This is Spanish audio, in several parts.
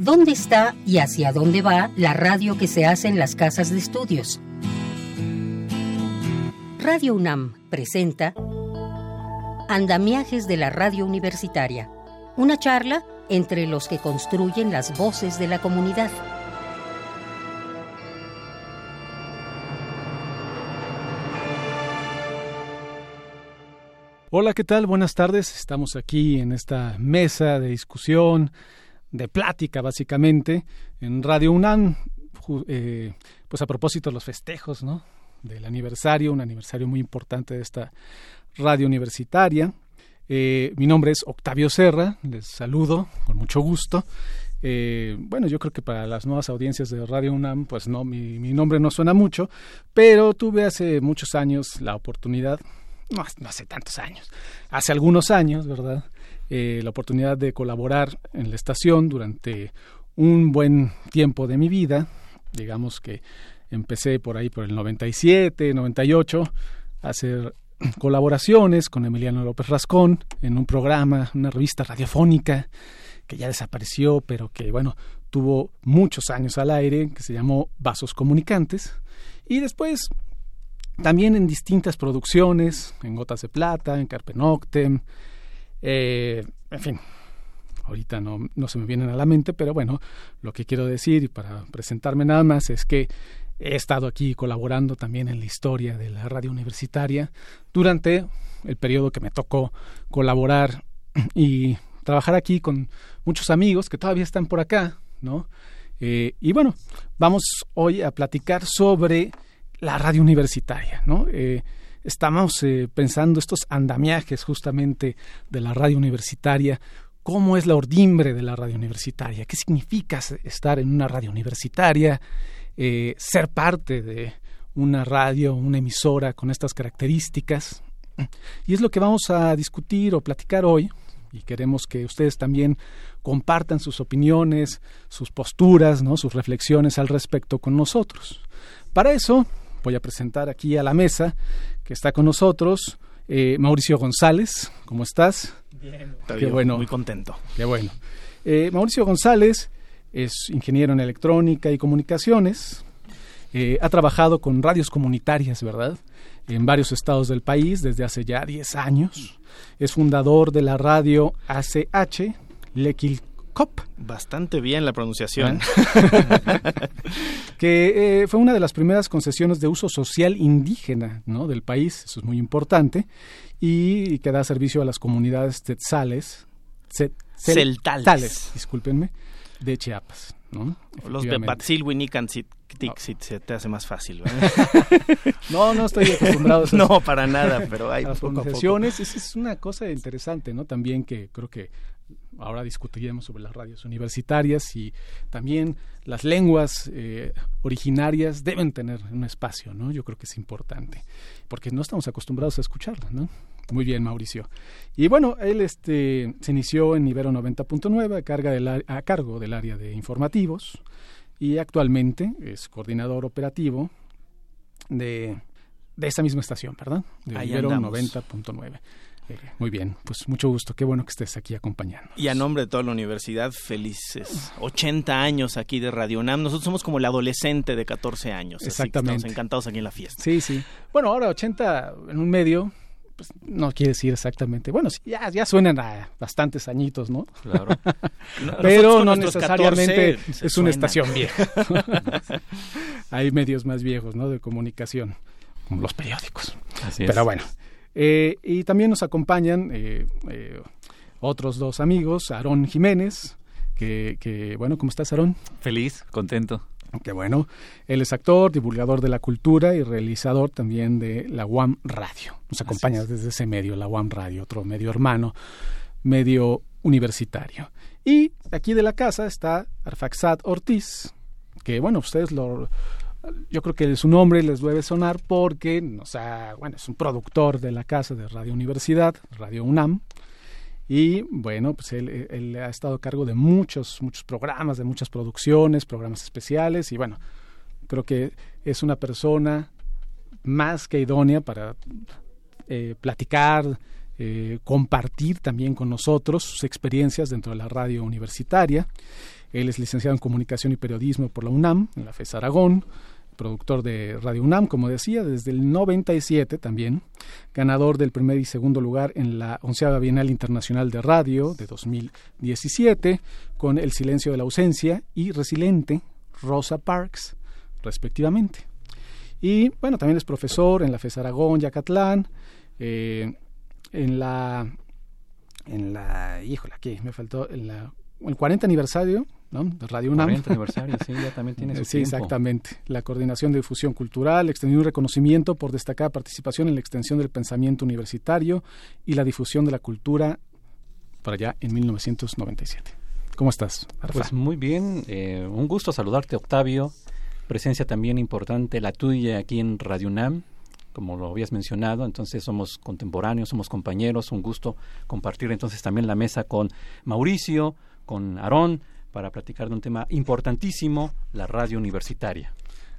¿Dónde está y hacia dónde va la radio que se hace en las casas de estudios? Radio UNAM presenta Andamiajes de la Radio Universitaria, una charla entre los que construyen las voces de la comunidad. Hola, ¿qué tal? Buenas tardes. Estamos aquí en esta mesa de discusión, de plática básicamente, en Radio UNAM, eh, pues a propósito de los festejos, ¿no? Del aniversario, un aniversario muy importante de esta radio universitaria. Eh, mi nombre es Octavio Serra, les saludo con mucho gusto. Eh, bueno, yo creo que para las nuevas audiencias de Radio UNAM, pues no, mi, mi nombre no suena mucho, pero tuve hace muchos años la oportunidad no, hace tantos años, hace algunos años, ¿verdad? Eh, la oportunidad de colaborar en la estación durante un buen tiempo de mi vida. Digamos que empecé por ahí por el 97, 98 a hacer colaboraciones con Emiliano López Rascón en un programa, una revista radiofónica que ya desapareció, pero que bueno, tuvo muchos años al aire, que se llamó Vasos Comunicantes. Y después también en distintas producciones, en Gotas de Plata, en Carpe Noctem, eh, en fin, ahorita no, no se me vienen a la mente, pero bueno, lo que quiero decir y para presentarme nada más es que he estado aquí colaborando también en la historia de la radio universitaria durante el periodo que me tocó colaborar y trabajar aquí con muchos amigos que todavía están por acá, ¿no? Eh, y bueno, vamos hoy a platicar sobre la radio universitaria, ¿no? Eh, estamos eh, pensando estos andamiajes justamente de la radio universitaria, cómo es la ordimbre de la radio universitaria, qué significa estar en una radio universitaria, eh, ser parte de una radio, una emisora con estas características. Y es lo que vamos a discutir o platicar hoy, y queremos que ustedes también compartan sus opiniones, sus posturas, ¿no? sus reflexiones al respecto con nosotros. Para eso, voy a presentar aquí a la mesa que está con nosotros. Eh, Mauricio González, ¿cómo estás? Bien, qué bueno, muy contento. Qué bueno. Eh, Mauricio González es ingeniero en electrónica y comunicaciones. Eh, ha trabajado con radios comunitarias, ¿verdad? En varios estados del país desde hace ya 10 años. Es fundador de la radio ACH, Lequil COP. Bastante bien la pronunciación. que eh, fue una de las primeras concesiones de uso social indígena ¿no? del país, eso es muy importante, y que da servicio a las comunidades tetzales, celtales, discúlpenme, de Chiapas. ¿no? Los de Patzilwinican si se te hace más fácil. no, no estoy acostumbrado a No, para nada, pero hay las concesiones. Esa es una cosa interesante, ¿no? También que creo que ahora discutiremos sobre las radios universitarias y también las lenguas eh, originarias deben tener un espacio, ¿no? Yo creo que es importante, porque no estamos acostumbrados a escucharlas, ¿no? Muy bien, Mauricio. Y bueno, él este, se inició en Ibero 90.9 a, a cargo del área de informativos y actualmente es coordinador operativo de, de esa misma estación, ¿verdad? De Ibero 90.9. Muy bien, pues mucho gusto, qué bueno que estés aquí acompañando. Y a nombre de toda la universidad, felices 80 años aquí de Radio UNAM. Nosotros somos como el adolescente de 14 años. Exactamente. estamos encantados aquí en la fiesta. Sí, sí. Bueno, ahora 80 en un medio, pues no quiere decir exactamente. Bueno, ya, ya suenan a bastantes añitos, ¿no? Claro. Pero no necesariamente es una estación vieja. Hay medios más viejos, ¿no? De comunicación, como los periódicos. Así Pero bueno. Eh, y también nos acompañan eh, eh, otros dos amigos, Aarón Jiménez, que, que, bueno, ¿cómo estás, Aarón? Feliz, contento. Qué bueno. Él es actor, divulgador de la cultura y realizador también de la UAM Radio. Nos acompaña desde ese medio, la UAM Radio, otro medio hermano, medio universitario. Y aquí de la casa está Arfaxad Ortiz, que bueno, ustedes lo, yo creo que su nombre les debe sonar porque, o sea, bueno, es un productor de la casa de Radio Universidad, Radio UNAM, y bueno, pues él, ha estado a cargo de muchos, muchos programas, de muchas producciones, programas especiales, y bueno, creo que es una persona más que idónea para eh, platicar, eh, compartir también con nosotros sus experiencias dentro de la radio universitaria. Él es licenciado en Comunicación y Periodismo por la UNAM, en la FES Aragón, productor de Radio UNAM, como decía, desde el 97 también, ganador del primer y segundo lugar en la onceava Bienal Internacional de Radio de 2017, con El Silencio de la Ausencia y Resiliente, Rosa Parks, respectivamente. Y bueno, también es profesor en la FES Aragón, Yacatlán, eh, en la, en la, híjole, aquí me faltó, en la, el 40 aniversario de Radio UNAM. 40 aniversario, sí, ya también tiene su Sí, exactamente. La coordinación de difusión cultural, extendió un reconocimiento por destacada participación en la extensión del pensamiento universitario y la difusión de la cultura para allá en 1997. ¿Cómo estás? Pues muy bien, eh, un gusto saludarte, Octavio. Presencia también importante la tuya aquí en Radio UNAM, como lo habías mencionado, entonces somos contemporáneos, somos compañeros, un gusto compartir entonces también la mesa con Mauricio, con Aarón, para platicar de un tema importantísimo, la radio universitaria.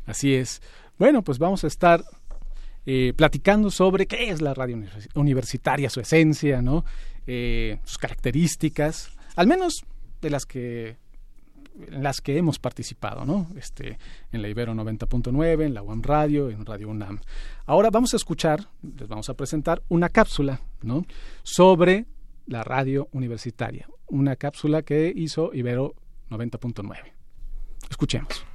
Así es. Bueno, pues vamos a estar eh, platicando sobre qué es la radio universitaria, su esencia, ¿no? Eh, sus características, al menos de las que en las que hemos participado, ¿no? Este, en la Ibero 90.9, en la UAM Radio, en Radio UNAM. Ahora vamos a escuchar, les vamos a presentar una cápsula, ¿no? Sobre la radio universitaria, una cápsula que hizo Ibero 90.9. Escuchemos.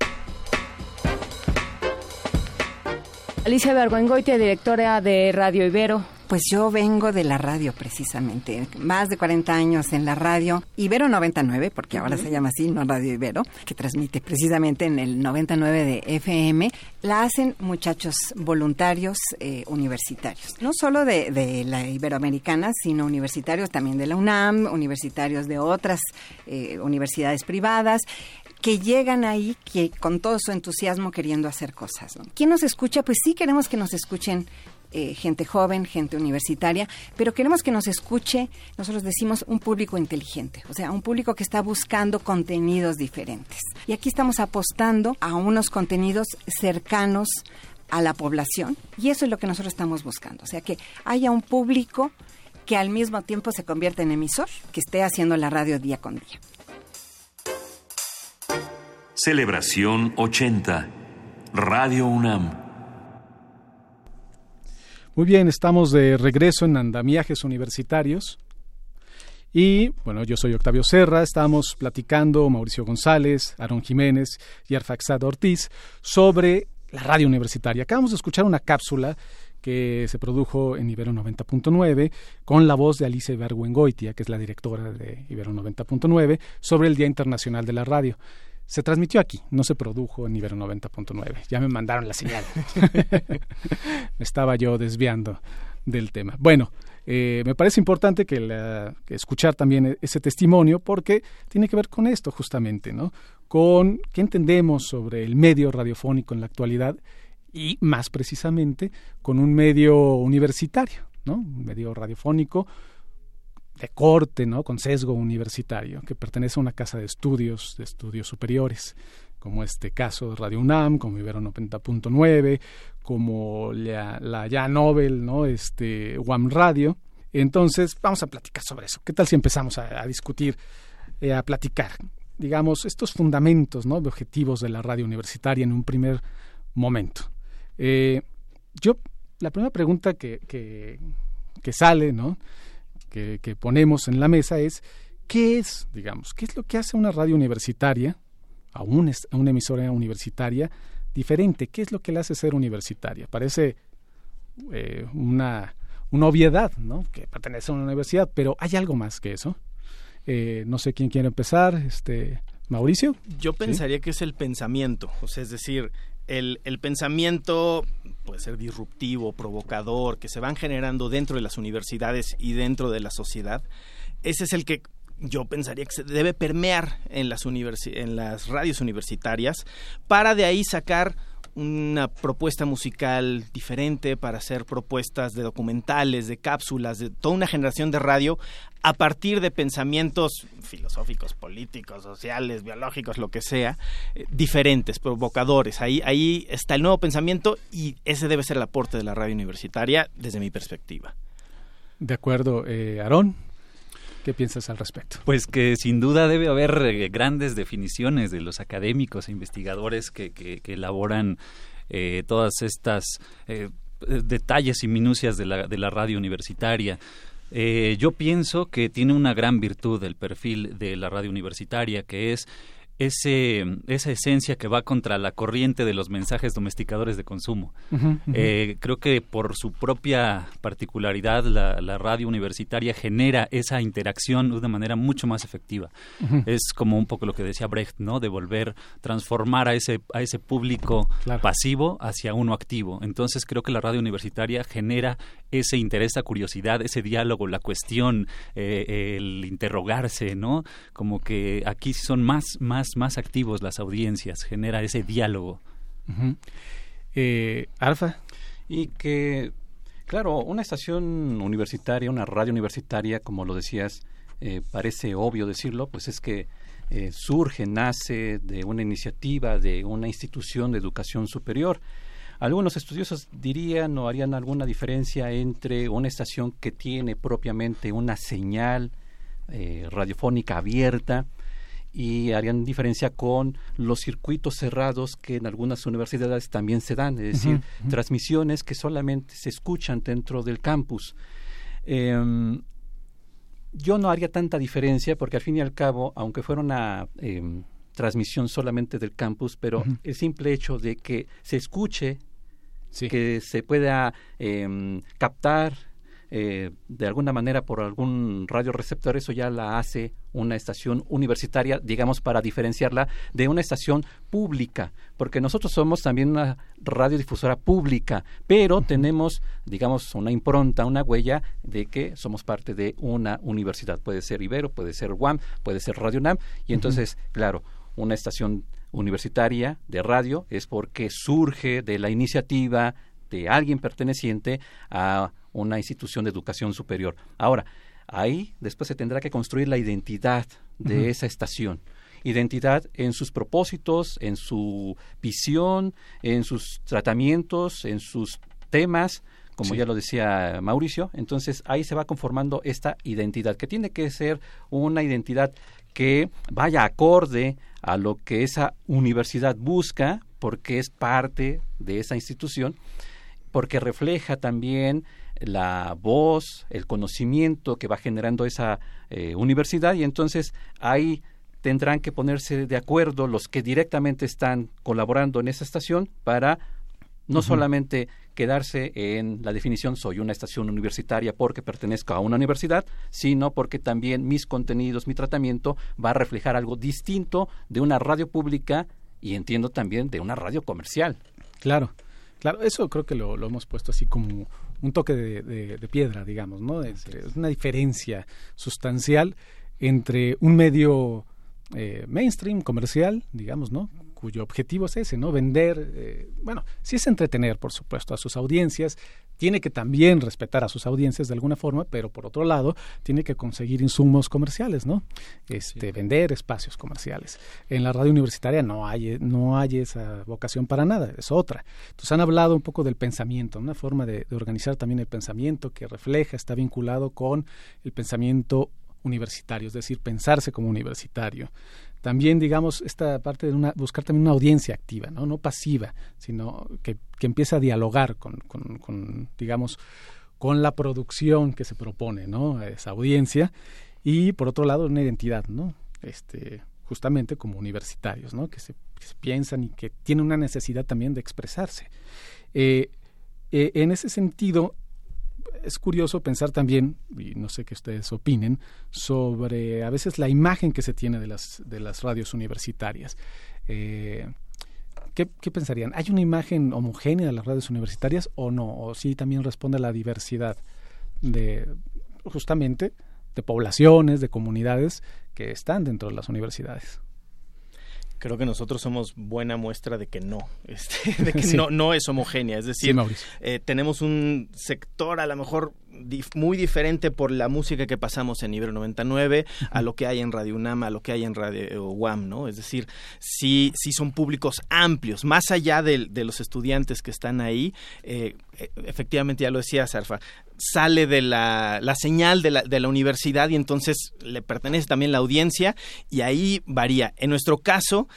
Alicia Berguengoitia, directora de Radio Ibero. Pues yo vengo de la radio precisamente, más de 40 años en la radio, Ibero 99, porque ahora se llama así, no Radio Ibero, que transmite precisamente en el 99 de FM, la hacen muchachos voluntarios eh, universitarios, no solo de, de, la Iberoamericana, sino universitarios también de la UNAM, universitarios de otras eh, universidades privadas que llegan ahí que con todo su entusiasmo queriendo hacer cosas. ¿Quién nos escucha? Pues sí queremos que nos escuchen eh, gente joven, gente universitaria, pero queremos que nos escuche, nosotros decimos, un público inteligente, o sea, un público que está buscando contenidos diferentes. Y aquí estamos apostando a unos contenidos cercanos a la población y eso es lo que nosotros estamos buscando, o sea, que haya un público que al mismo tiempo se convierta en emisor, que esté haciendo la radio día con día. Celebración 80. Radio UNAM. Muy bien, estamos de regreso en Andamiajes Universitarios. Y bueno, yo soy Octavio Serra, estamos platicando Mauricio González, Aaron Jiménez y Arfaxad Ortiz sobre la radio universitaria. Acabamos de escuchar una cápsula que se produjo en Ibero 90.9 con la voz de Alicia Ibargüengoitia, que es la directora de Ibero 90.9, sobre el Día Internacional de la Radio se transmitió aquí, no se produjo en nivel 90.9. Ya me mandaron la señal. Estaba yo desviando del tema. Bueno, eh, me parece importante que, escuchar también ese testimonio porque tiene que ver con esto justamente, ¿no? Con qué entendemos sobre el medio radiofónico en la actualidad y más precisamente con un medio universitario, ¿no? Un medio radiofónico de corte, ¿no? Con sesgo universitario, que pertenece a una casa de estudios, de estudios superiores, como este caso de Radio UNAM, como Ibero 90.9, como la, la, ya Nobel, ¿no? Este, UAM Radio. Entonces, vamos a platicar sobre eso. ¿Qué tal si empezamos a, discutir, eh, a platicar, digamos, estos fundamentos, ¿no? De objetivos de la radio universitaria en un primer momento. Eh, yo, la primera pregunta que, que, que sale, ¿no? Que, ponemos en la mesa es qué es, digamos, qué es lo que hace una radio universitaria, a, una emisora universitaria diferente, qué es lo que le hace ser universitaria. Parece eh, una, una obviedad, ¿no? Que pertenece a una universidad, pero hay algo más que eso. Eh, no sé quién quiere empezar, este Mauricio. Yo pensaría que es el pensamiento, o sea, es decir, el, el, pensamiento puede ser disruptivo, provocador, que se van generando dentro de las universidades y dentro de la sociedad, ese es el que yo pensaría que se debe permear en las, en las radios universitarias para de ahí sacar una propuesta musical diferente para hacer propuestas de documentales, de cápsulas, de toda una generación de radio a partir de pensamientos filosóficos, políticos, sociales, biológicos, lo que sea, eh, diferentes, provocadores. Ahí, ahí está el nuevo pensamiento y ese debe ser el aporte de la radio universitaria desde mi perspectiva. De acuerdo, eh, Aarón. ¿Qué piensas al respecto? Pues que sin duda debe haber eh, grandes definiciones de los académicos e investigadores que, que, elaboran eh, todas estas eh, detalles y minucias de la, de la radio universitaria. yo pienso que tiene una gran virtud el perfil de la radio universitaria, que es ese, esa esencia que va contra la corriente de los mensajes domesticadores de consumo. Eh, creo que por su propia particularidad la, radio universitaria genera esa interacción de una manera mucho más efectiva. Es como un poco lo que decía Brecht, ¿no? De volver, transformar a ese, a ese público pasivo hacia uno activo. Entonces creo que la radio universitaria genera ese interés, esa curiosidad, ese diálogo, la cuestión, eh, el interrogarse, ¿no? Como que aquí son más, más más, activos las audiencias, genera ese diálogo. Eh, Alfa. Y que, claro, una estación universitaria, una radio universitaria, como lo decías, eh, parece obvio decirlo, pues es que eh, surge, nace de una iniciativa de una institución de educación superior. Algunos estudiosos dirían o harían alguna diferencia entre una estación que tiene propiamente una señal radiofónica abierta y harían diferencia con los circuitos cerrados que en algunas universidades también se dan, es decir, transmisiones que solamente se escuchan dentro del campus. Em, yo no haría tanta diferencia porque al fin y al cabo, aunque fuera una em, transmisión solamente del campus, pero el simple hecho de que se escuche, que se pueda em, captar eh, de alguna manera por algún radioreceptor, eso ya la hace una estación universitaria, digamos, para diferenciarla de una estación pública, porque nosotros somos también una radiodifusora pública, pero tenemos, digamos, una impronta, una huella de que somos parte de una universidad. Puede ser Ibero, puede ser UAM, puede ser Radio NAM, y entonces, claro, una estación universitaria de radio es porque surge de la iniciativa de alguien perteneciente a una institución de educación superior. Ahora, ahí después se tendrá que construir la identidad de esa estación. Identidad en sus propósitos, en su visión, en sus tratamientos, en sus temas, como ya lo decía Mauricio. Entonces ahí se va conformando esta identidad, que tiene que ser una identidad que vaya acorde a lo que esa universidad busca, porque es parte de esa institución, porque refleja también la voz, el conocimiento que va generando esa eh, universidad. Y entonces ahí tendrán que ponerse de acuerdo los que directamente están colaborando en esa estación para no solamente quedarse en la definición soy una estación universitaria porque pertenezco a una universidad, sino porque también mis contenidos, mi tratamiento va a reflejar algo distinto de una radio pública y entiendo también de una radio comercial. Claro, claro, eso creo que lo hemos puesto así como un toque de, piedra, digamos, ¿no? Es, una diferencia sustancial entre un medio eh, mainstream, comercial, digamos, ¿no? Cuyo objetivo es ese, ¿no? Vender, eh, bueno, sí es entretener, por supuesto, a sus audiencias, tiene que también respetar a sus audiencias de alguna forma, pero por otro lado, tiene que conseguir insumos comerciales, ¿no? Este, vender espacios comerciales. En la radio universitaria no hay, no hay esa vocación para nada, es otra. Entonces han hablado un poco del pensamiento, una forma de, de organizar también el pensamiento que refleja, está vinculado con el pensamiento universitario, es decir, pensarse como universitario también, digamos, esta parte de una, buscar también una audiencia activa, no, no pasiva, sino que, que empieza a dialogar con, con, digamos, con la producción que se propone, ¿no? Esa audiencia. Y por otro lado, una identidad, ¿no? Este, justamente como universitarios, ¿no? Que se, piensan y que tienen una necesidad también de expresarse. Eh, eh, en ese sentido, es curioso pensar también, y no sé qué ustedes opinen, sobre a veces la imagen que se tiene de las, de las radios universitarias. Eh, ¿qué, pensarían? ¿Hay una imagen homogénea de las radios universitarias o no? ¿O sí también responde a la diversidad de, justamente, de poblaciones, de comunidades que están dentro de las universidades? Creo que nosotros somos buena muestra de que no, este, de que no, no es homogénea. Es decir, eh, tenemos un sector a lo mejor muy diferente por la música que pasamos en Ibero 99 a lo que hay en Radio UNAM, a lo que hay en Radio UAM, ¿no? Es decir, sí, sí son públicos amplios, más allá de, los estudiantes que están ahí. Eh, e, efectivamente, ya lo decía Sarfa, sale de la, la señal de la, de la, universidad y entonces le pertenece también la audiencia y ahí varía. En nuestro caso,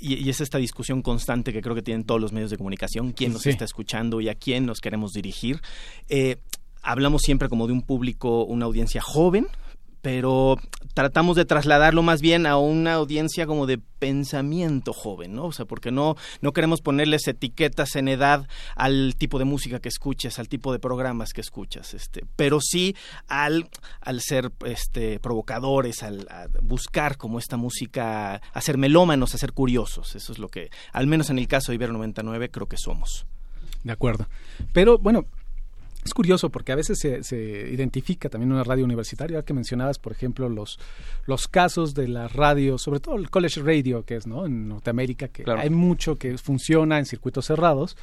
y, es esta discusión constante que creo que tienen todos los medios de comunicación, quién nos está escuchando y a quién nos queremos dirigir. Eh, hablamos siempre como de un público, una audiencia joven, pero tratamos de trasladarlo más bien a una audiencia como de pensamiento joven, ¿no? O sea, porque no, no queremos ponerles etiquetas en edad al tipo de música que escuches, al tipo de programas que escuchas, este, pero sí al, al ser este, provocadores, al buscar como esta música, a ser melómanos, a ser curiosos. Eso es lo que, al menos en el caso de Ibero 99, creo que somos. De acuerdo. Pero bueno, es curioso porque a veces se, identifica también una radio universitaria, que mencionabas, por ejemplo, los, los casos de la radio, sobre todo el college radio, que es ¿no? en Norteamérica, que hay mucho que funciona en circuitos cerrados,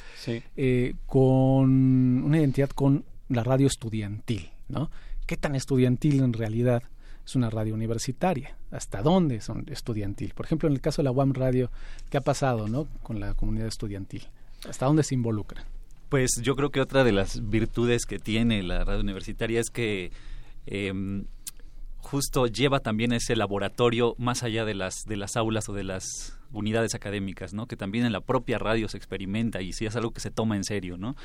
eh, con una identidad con la radio estudiantil. ¿no? ¿Qué tan estudiantil en realidad es una radio universitaria? ¿Hasta dónde son estudiantil? Por ejemplo, en el caso de la UAM Radio, ¿qué ha pasado ¿no? con la comunidad estudiantil? ¿Hasta dónde se involucra? Pues yo creo que otra de las virtudes que tiene la radio universitaria es que em, justo lleva también ese laboratorio más allá de las de las aulas o de las unidades académicas, ¿no? Que también en la propia radio se experimenta y sí es algo que se toma en serio, ¿no?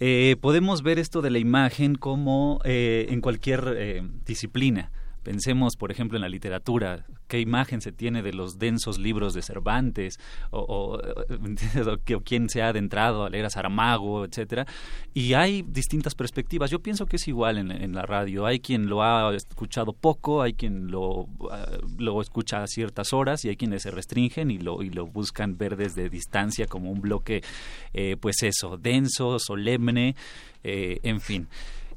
Eh, podemos ver esto de la imagen como eh, en cualquier eh, disciplina. Pensemos, por ejemplo, en la literatura, qué imagen se tiene de los densos libros de Cervantes, o, quién se ha adentrado a leer a Saramago, etcétera. Y hay distintas perspectivas. Yo pienso que es igual en, la radio. Hay quien lo ha escuchado poco, hay quien lo, ah, lo escucha a ciertas horas y hay quienes se restringen y lo, y lo buscan ver desde distancia como un bloque, eh, pues eso, denso, solemne, eh, en fin.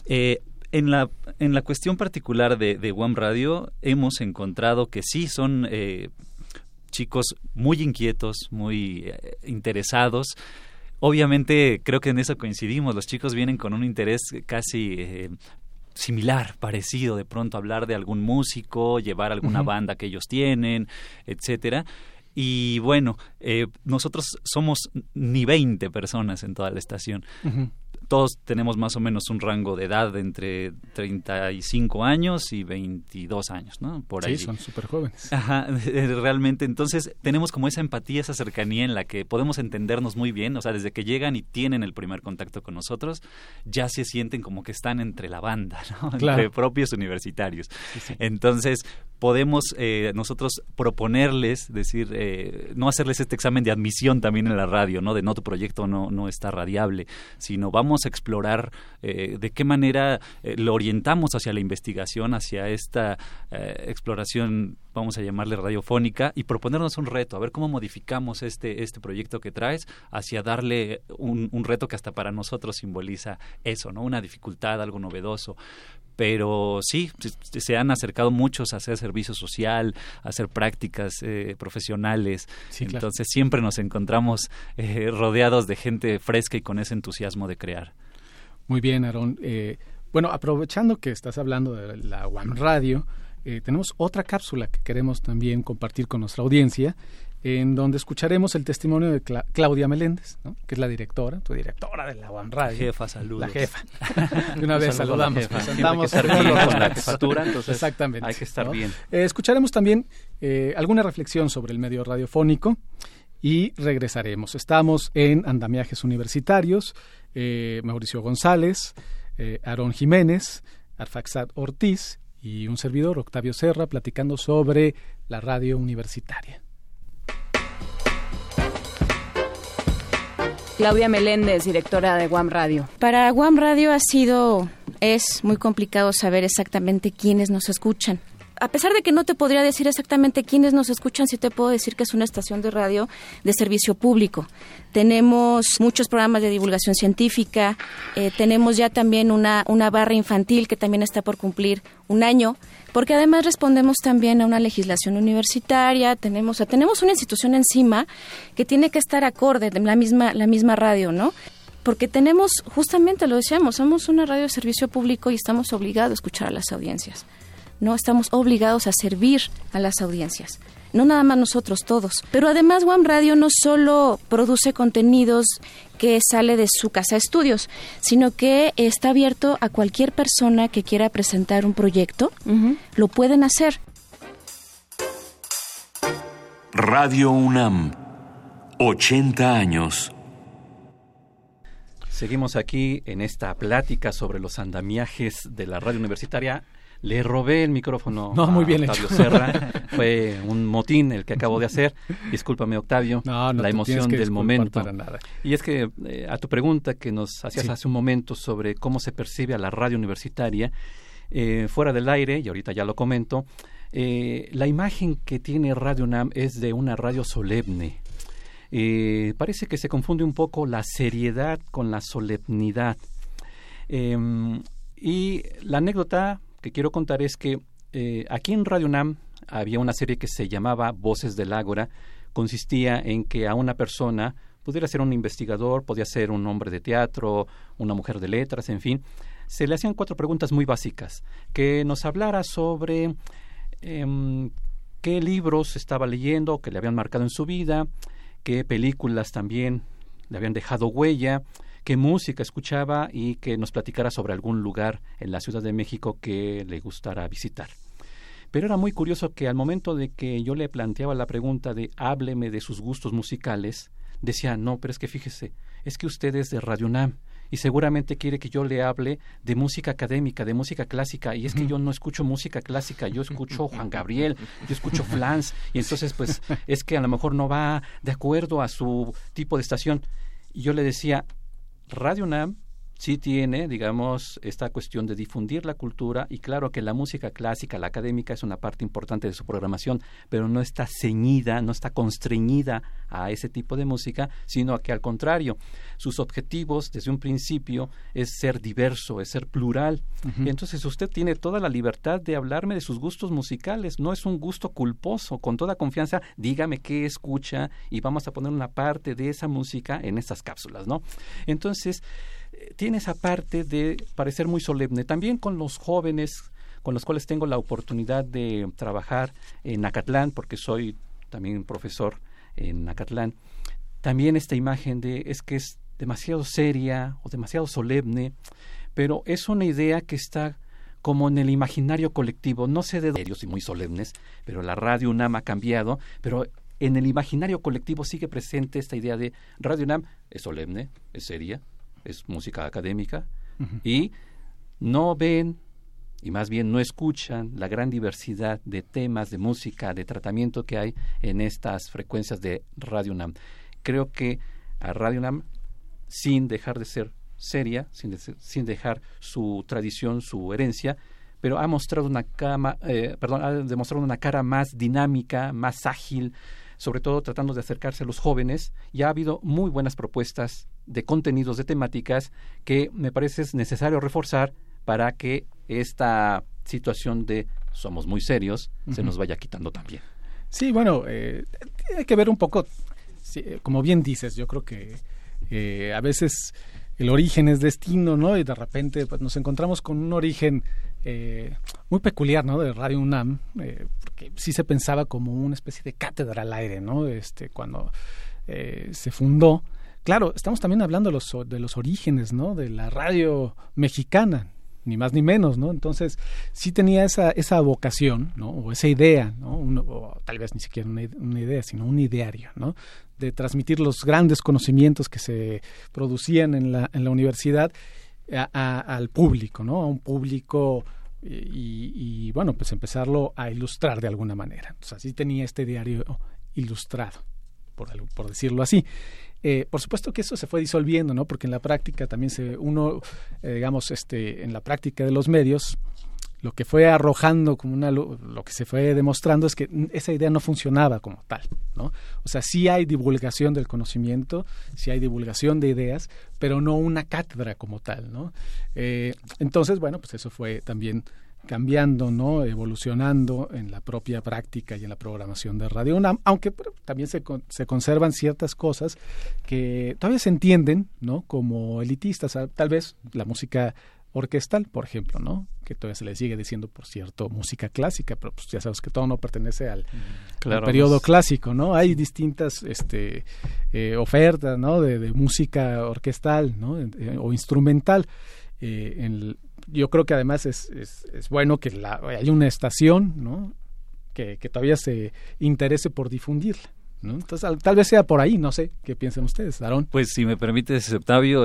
Eh, en la, en la cuestión particular de, de One Radio, hemos encontrado que sí son eh, chicos muy inquietos, muy eh, interesados. Obviamente, creo que en eso coincidimos. Los chicos vienen con un interés casi eh, similar, parecido, de pronto hablar de algún músico, llevar alguna banda que ellos tienen, etcétera. Y bueno, nosotros somos ni 20 personas en toda la estación todos tenemos más o menos un rango de edad de entre 35 años y 22 años, ¿no? Por ahí. Sí, son súper jóvenes. Ajá, realmente. Entonces, tenemos como esa empatía, esa cercanía en la que podemos entendernos muy bien. O sea, desde que llegan y tienen el primer contacto con nosotros, ya se sienten como que están entre la banda, ¿no? Entre propios universitarios. Entonces, podemos eh, nosotros proponerles, decir, eh, no hacerles este examen de admisión también en la radio, ¿no? De no, tu proyecto no, no está radiable, sino vamos a explorar eh, de qué manera lo orientamos hacia la investigación, hacia esta exploración vamos a llamarle radiofónica, y proponernos un reto, a ver cómo modificamos este, este proyecto que traes hacia darle un, un reto que hasta para nosotros simboliza eso, ¿no? Una dificultad, algo novedoso pero sí, se han acercado muchos a hacer servicio social, a hacer prácticas eh, profesionales. Entonces siempre nos encontramos eh, rodeados de gente fresca y con ese entusiasmo de crear. Muy bien, Aaron. Eh, bueno, aprovechando que estás hablando de la One Radio, tenemos otra cápsula que queremos también compartir con nuestra audiencia en donde escucharemos el testimonio de Claudia Meléndez, que es la directora, tu directora de la UAM Radio. La jefa, saludos. La jefa. de una vez saludamos, presentamos. Hay que estar bien con la jefatura, entonces Exactamente, hay que estar bien. Eh, escucharemos también eh, alguna reflexión sobre el medio radiofónico y regresaremos. Estamos en Andamiajes Universitarios, eh, Mauricio González, Aarón Jiménez, Arfaxad Ortiz y un servidor, Octavio Serra, platicando sobre la radio universitaria. Claudia Meléndez, directora de Guam Radio. Para Guam Radio ha sido, es muy complicado saber exactamente quiénes nos escuchan. A pesar de que no te podría decir exactamente quiénes nos escuchan, sí te puedo decir que es una estación de radio de servicio público. Tenemos muchos programas de divulgación científica, eh, tenemos ya también una, una barra infantil que también está por cumplir un año porque además respondemos también a una legislación universitaria, tenemos, tenemos una institución encima que tiene que estar acorde, la misma, la misma radio, ¿no? porque tenemos, justamente lo decíamos, somos una radio de servicio público y estamos obligados a escuchar a las audiencias. No estamos obligados a servir a las audiencias. No nada más nosotros todos. Pero además One Radio no solo produce contenidos que sale de su casa de estudios, sino que está abierto a cualquier persona que quiera presentar un proyecto, lo pueden hacer. Radio UNAM, 80 años. Seguimos aquí en esta plática sobre los andamiajes de la radio universitaria. Le robé el micrófono no, muy bien a Octavio Serra. Fue un motín el que acabo de hacer. Discúlpame, Octavio. No, no la emoción del momento. Para nada. Y es que eh, a tu pregunta que nos hacías Sí. hace un momento sobre cómo se percibe a la radio universitaria, eh, fuera del aire, y ahorita ya lo comento, eh, la imagen que tiene Radio UNAM es de una radio solemne. Eh, parece que se confunde un poco la seriedad con la solemnidad. Em, y la anécdota quiero contar es que eh, aquí en Radio UNAM había una serie que se llamaba Voces del Ágora. Consistía en que a una persona, pudiera ser un investigador, podía ser un hombre de teatro, una mujer de letras, en fin, se le hacían cuatro preguntas muy básicas. Que nos hablara sobre em, qué libros estaba leyendo, que le habían marcado en su vida, qué películas también le habían dejado huella, qué música escuchaba y que nos platicara sobre algún lugar en la Ciudad de México que le gustara visitar. Pero era muy curioso que al momento de que yo le planteaba la pregunta de hábleme de sus gustos musicales, decía, no, pero es que fíjese, es que usted es de Radio UNAM y seguramente quiere que yo le hable de música académica, de música clásica, y es que yo no escucho música clásica, yo escucho Juan Gabriel, yo escucho Flans, y entonces pues es que a lo mejor no va de acuerdo a su tipo de estación. Y yo le decía, Radio UNAM sí tiene, digamos, esta cuestión de difundir la cultura y claro que la música clásica, la académica es una parte importante de su programación, pero no está ceñida, no está constreñida a ese tipo de música, sino que al contrario, sus objetivos desde un principio es ser diverso, es ser plural. Ujú. Entonces usted tiene toda la libertad de hablarme de sus gustos musicales, no es un gusto culposo, con toda confianza, dígame qué escucha y vamos a poner una parte de esa música en estas cápsulas, ¿no? Entonces, tiene esa parte de parecer muy solemne. También con los jóvenes con los cuales tengo la oportunidad de trabajar en Acatlán, porque soy también profesor en Acatlán, también esta imagen de es que es demasiado seria o demasiado solemne, pero es una idea que está como en el imaginario colectivo, no sé de serios y muy solemnes, pero la radio UNAM ha cambiado, pero en el imaginario colectivo sigue presente esta idea de Radio UNAM es solemne, es seria, es música académica y no ven y más bien no escuchan la gran diversidad de temas de música, de tratamiento que hay en estas frecuencias de Radio UNAM. Creo que a Radio UNAM, sin dejar de ser seria, sin, de- sin dejar su tradición, su herencia, pero ha mostrado una cama, eh, perdón, ha demostrado una cara más dinámica, más ágil, sobre todo tratando de acercarse a los jóvenes, y ha habido muy buenas propuestas de contenidos, de temáticas, que me parece es necesario reforzar para que esta situación de somos muy serios se nos vaya quitando también. Sí, bueno, eh, tiene que ver un poco, sí, como bien dices, yo creo que eh, a veces el origen es destino, ¿no? Y de repente pues, nos encontramos con un origen eh, muy peculiar, ¿no? De Radio UNAM, eh, porque sí se pensaba como una especie de cátedra al aire, ¿no? Este, cuando eh, se fundó. Claro, estamos también hablando de los, de los orígenes, ¿no? De la radio mexicana, ni más ni menos, ¿no? Entonces, sí tenía esa, esa vocación, ¿no? O esa idea, ¿no? O tal vez ni siquiera una, una idea, sino un ideario, ¿no? De transmitir los grandes conocimientos que se producían en la, en la universidad a- a- al público, ¿no? A un público y, y, bueno, pues empezarlo a ilustrar de alguna manera. Entonces, así tenía este diario ilustrado, por, por decirlo así. Eh, por supuesto que eso se fue disolviendo, ¿no? Porque en la práctica también se, uno, eh, digamos, este, en la práctica de los medios, lo que fue arrojando como una lo que se fue demostrando es que esa idea no funcionaba como tal, ¿no? O sea, sí hay divulgación del conocimiento, sí hay divulgación de ideas, pero no una cátedra como tal, ¿no? Eh, entonces, bueno, pues eso fue también cambiando, ¿no? evolucionando en la propia práctica y en la programación de Radio UNAM, aunque también se, se conservan ciertas cosas que todavía se entienden ¿no? como elitistas, tal vez la música orquestal, por ejemplo, ¿no? Que todavía se le sigue diciendo, por cierto, música clásica, pero pues ya sabes que todo no pertenece al, periodo clásico, ¿no? Hay distintas este, eh, ofertas, ¿no? De, música orquestal, ¿no? Eh, o instrumental. Eh, en, yo creo que además es, es, bueno que la, haya una estación, ¿no? Que, que todavía se interese por difundirla. ¿no? Entonces, tal vez sea por ahí, no sé, ¿qué piensan ustedes, Aaron? Pues si me permites, Octavio,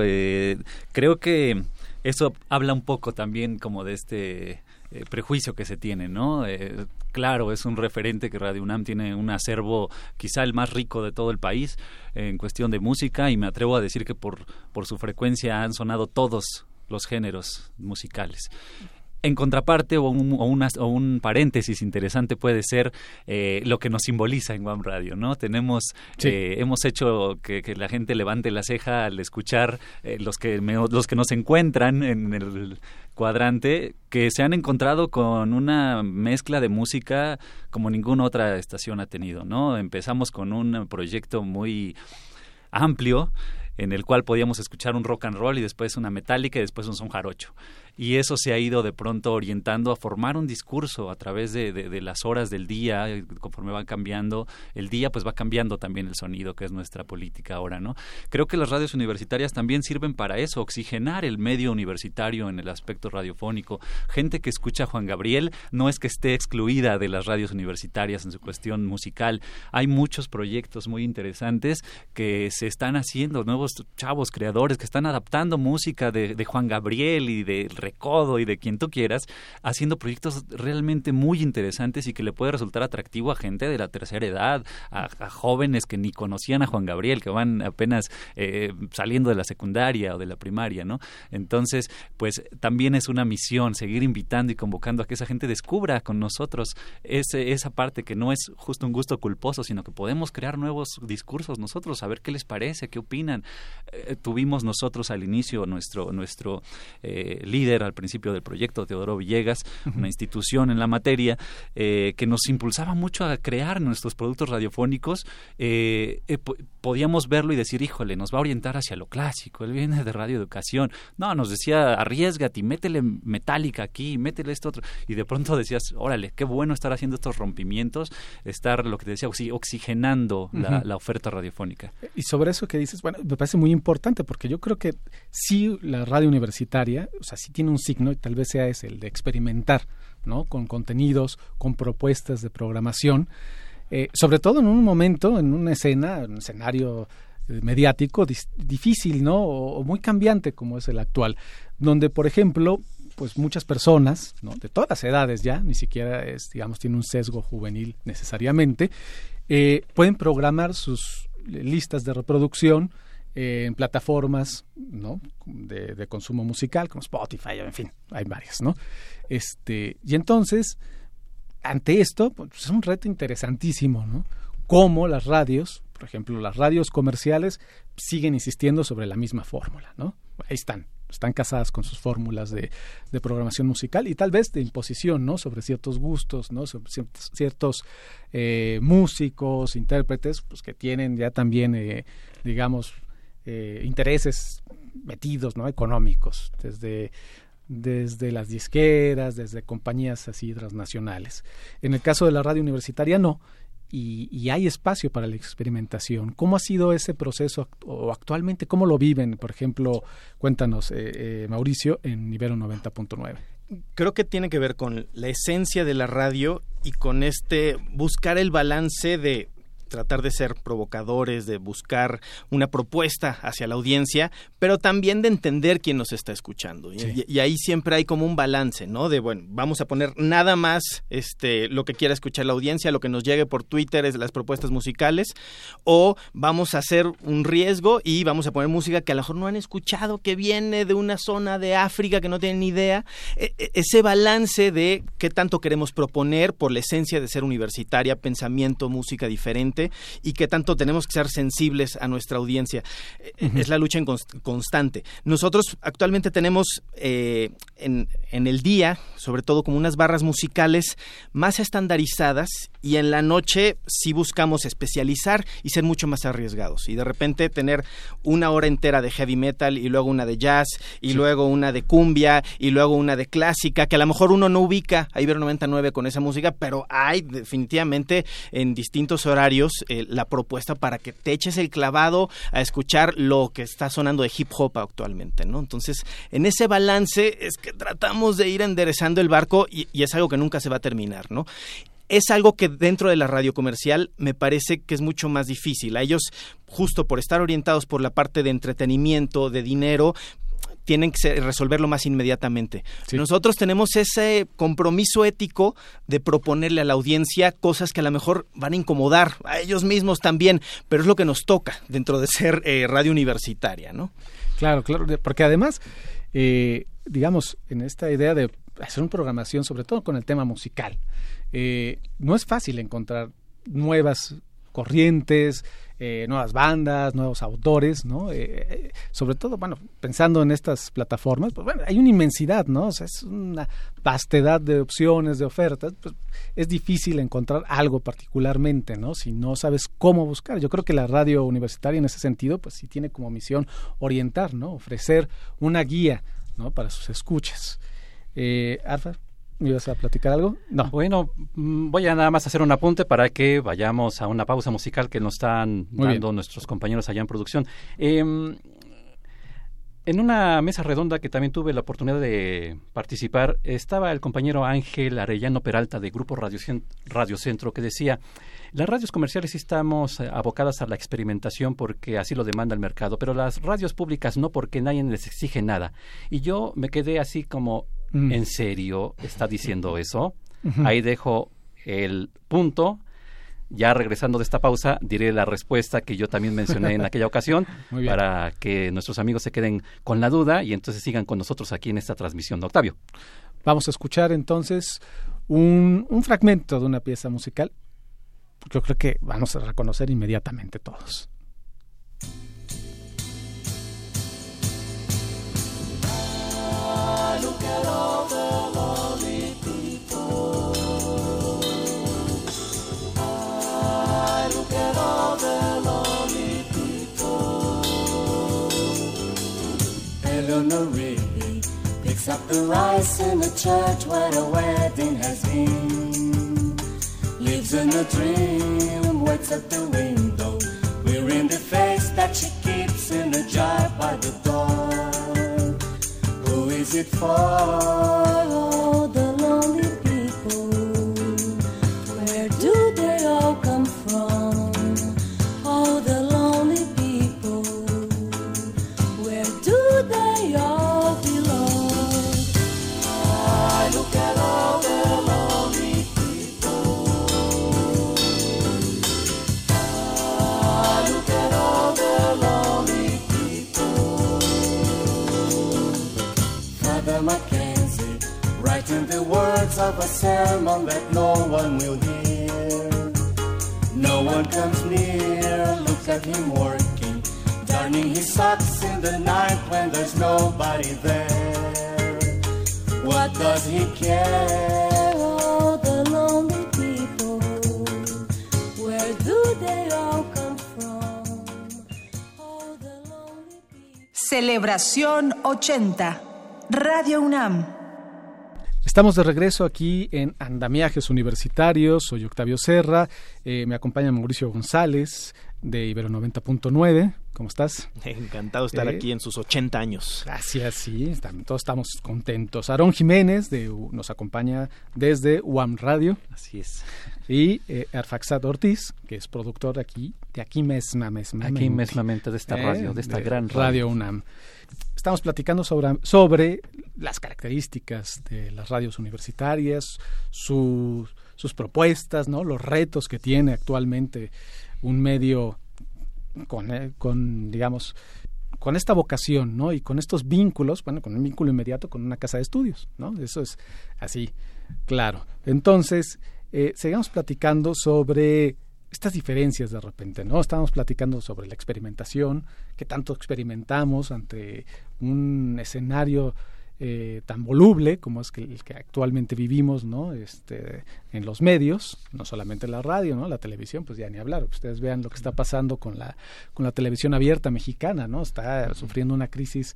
creo que eso habla un poco también como de este eh, prejuicio que se tiene, ¿no? Eh, claro, es un referente que Radio UNAM tiene un acervo quizá el más rico de todo el país en cuestión de música y me atrevo a decir que por, por su frecuencia han sonado todos los géneros musicales. En contraparte o un, o, un paréntesis interesante puede ser eh, lo que nos simboliza en One Radio, ¿no? Tenemos, eh, hemos hecho que, la gente levante la ceja al escuchar eh, los que los que nos encuentran en el cuadrante que se han encontrado con una mezcla de música como ninguna otra estación ha tenido, ¿no? Empezamos con un proyecto muy amplio en el cual podíamos escuchar un rock and roll y después una metálica y después un son jarocho y eso se ha ido de pronto orientando a formar un discurso a través de, de, las horas del día, conforme van cambiando el día, pues va cambiando también el sonido, que es nuestra política ahora, ¿no? Creo que las radios universitarias también sirven para eso, oxigenar el medio universitario en el aspecto radiofónico. Gente que escucha a Juan Gabriel no es que esté excluida de las radios universitarias en su cuestión musical. Hay muchos proyectos muy interesantes que se están haciendo, nuevos chavos creadores que están adaptando música de, de Juan Gabriel y de Recodo y de quien tú quieras, haciendo proyectos realmente muy interesantes y que le puede resultar atractivo a gente de la tercera edad, a, jóvenes que ni conocían a Juan Gabriel, que van apenas eh, saliendo de la secundaria o de la primaria, ¿no? Entonces, pues también es una misión seguir invitando y convocando a que esa gente descubra con nosotros ese, esa parte que no es justo un gusto culposo, sino que podemos crear nuevos discursos nosotros, a ver qué les parece, qué opinan. Eh, tuvimos nosotros al inicio nuestro, nuestro eh, líder al principio del proyecto, Teodoro Villegas, una institución en la materia, eh, que nos impulsaba mucho a crear nuestros productos radiofónicos, eh, eh, podíamos verlo y decir, híjole, nos va a orientar hacia lo clásico, él viene de radioeducación. No, nos decía, arriesgate, métele metálica aquí, métele esto otro. Y de pronto decías, órale, qué bueno estar haciendo estos rompimientos, estar, lo que te decía, oxigenando la, la oferta radiofónica. Y sobre eso que dices, bueno, me parece muy importante porque yo creo que sí la radio universitaria, o sea, sí tiene un signo y tal vez sea ese, el de experimentar, ¿no? Con contenidos, con propuestas de programación eh, sobre todo en un momento, en una escena, en un escenario eh, mediático difícil, ¿no? O, muy cambiante como es el actual, donde, por ejemplo, pues muchas personas, ¿no? De todas las edades ya, ni siquiera es, digamos, tiene un sesgo juvenil necesariamente, eh, pueden programar sus listas de reproducción en plataformas ¿no? de, de, consumo musical como Spotify, en fin, hay varias, ¿no? Este, y entonces ante esto, pues es un reto interesantísimo, ¿no? Cómo las radios, por ejemplo, las radios comerciales siguen insistiendo sobre la misma fórmula, ¿no? Ahí están, están casadas con sus fórmulas de, programación musical y tal vez de imposición, ¿no? Sobre ciertos gustos, ¿no? Sobre ciertos, eh, músicos, intérpretes, pues que tienen ya también, eh, digamos, eh, intereses metidos, ¿no? Económicos, desde desde las disqueras, desde compañías así transnacionales. En el caso de la radio universitaria no, y, hay espacio para la experimentación. ¿Cómo ha sido ese proceso o actualmente cómo lo viven? Por ejemplo, cuéntanos, eh, eh, Mauricio, en nivel 90.9 creo que tiene que ver con la esencia de la radio y con este buscar el balance de tratar de ser provocadores, de buscar una propuesta hacia la audiencia, pero también de entender quién nos está escuchando. Y, ahí siempre hay como un balance, ¿no? De, bueno, vamos a poner nada más este, lo que quiera escuchar la audiencia, lo que nos llegue por Twitter es las propuestas musicales, o vamos a hacer un riesgo y vamos a poner música que a lo mejor no han escuchado, que viene de una zona de África que no tienen ni idea. E, e, ese balance de qué tanto queremos proponer por la esencia de ser universitaria, pensamiento, música diferente, y qué tanto tenemos que ser sensibles a nuestra audiencia. Eh, es la lucha en constante. Nosotros actualmente tenemos eh, en, en el día, sobre todo como unas barras musicales más estandarizadas y en la noche sí buscamos especializar y ser mucho más arriesgados. Y de repente tener una hora entera de heavy metal y luego una de jazz y luego una de cumbia y luego una de clásica, que a lo mejor uno no ubica a Ibero 99 con esa música, pero hay definitivamente en distintos horarios eh, la propuesta para que te eches el clavado a escuchar lo que está sonando de hip hop actualmente, ¿no? Entonces, en ese balance es que tratamos de ir enderezando el barco y, y es algo que nunca se va a terminar, ¿no? es algo que dentro de la radio comercial me parece que es mucho más difícil. A ellos, justo por estar orientados por la parte de entretenimiento, de dinero, tienen que resolverlo más inmediatamente. Nosotros tenemos ese compromiso ético de proponerle a la audiencia cosas que a lo mejor van a incomodar a ellos mismos también, pero es lo que nos toca dentro de ser eh, radio universitaria, ¿no? Claro, claro, porque además, eh, digamos, en esta idea de hacer una programación, sobre todo con el tema musical, eh, no es fácil encontrar nuevas corrientes, eh, nuevas bandas, nuevos autores, ¿no? Eh, sobre todo, bueno, pensando en estas plataformas, pues bueno, hay una inmensidad, ¿no? O sea, es una vastedad de opciones, de ofertas, pues es difícil encontrar algo particularmente, ¿no? Si no sabes cómo buscar. Yo creo que la radio universitaria en ese sentido, pues sí tiene como misión orientar, ¿no? Ofrecer una guía, ¿no? Para sus escuchas. Eh, Arfa, ¿Me ibas a platicar algo? No. Bueno, mm, voy a nada más hacer un apunte para que vayamos a una pausa musical que nos están dando nuestros compañeros allá en producción. Em, en una mesa redonda que también tuve la oportunidad de participar, estaba el compañero Ángel Arellano Peralta de Grupo Radio, Radio Centro que decía, las radios comerciales estamos eh, abocadas a la experimentación porque así lo demanda el mercado, pero las radios públicas no porque nadie les exige nada. Y yo me quedé así como, Mm. ¿En serio está diciendo eso? Ahí dejo el punto. Ya regresando de esta pausa, diré la respuesta que yo también mencioné en aquella ocasión para que nuestros amigos se queden con la duda y entonces sigan con nosotros aquí en esta transmisión Octavio. Vamos a escuchar entonces un, un fragmento de una pieza musical. Yo creo que vamos a reconocer inmediatamente todos. look at all the Eleanor Rigby picks up the rice in the church where a wedding has been. Lives in a dream, waits at the window, wearing the face that she keeps in a jar by the door is it for oh, all Mackenzie, writing the words of a sermon that no one will hear. No one comes near, look at him working, darning his socks in the night when there's nobody there. What does he care? Celebración 80. Radio UNAM. Estamos de regreso aquí en Andamiajes Universitarios. Soy Octavio Serra. Eh, me acompaña Mauricio González de Ibero 90.9. ¿Cómo estás? Encantado de estar eh, aquí en sus 80 años. Gracias, sí, todos estamos contentos. Aarón Jiménez de, nos acompaña desde UAM Radio. Así es. Y eh, Arfaxad Ortiz, que es productor aquí, de aquí mesma, mesmamente. Aquí mesmamente de esta radio, de esta gran radio. Radio UNAM. Estamos platicando sobre, sobre las características de las radios universitarias, sus propuestas, ¿no? los retos que tiene actualmente un medio con, eh, con, digamos, con esta vocación, ¿no? Y con estos vínculos, bueno, con un vínculo inmediato con una casa de estudios, ¿no? Eso es así, claro. Entonces, eh, sigamos platicando sobre estas diferencias de repente, ¿no? Estábamos platicando sobre la experimentación, que tanto experimentamos ante un escenario eh, tan voluble como es que el que actualmente vivimos, ¿no? Este, en los medios, no solamente en la radio, ¿no? La televisión, pues ya ni hablar. Ustedes vean lo que está pasando con la con la televisión abierta mexicana, ¿no? Está sufriendo una crisis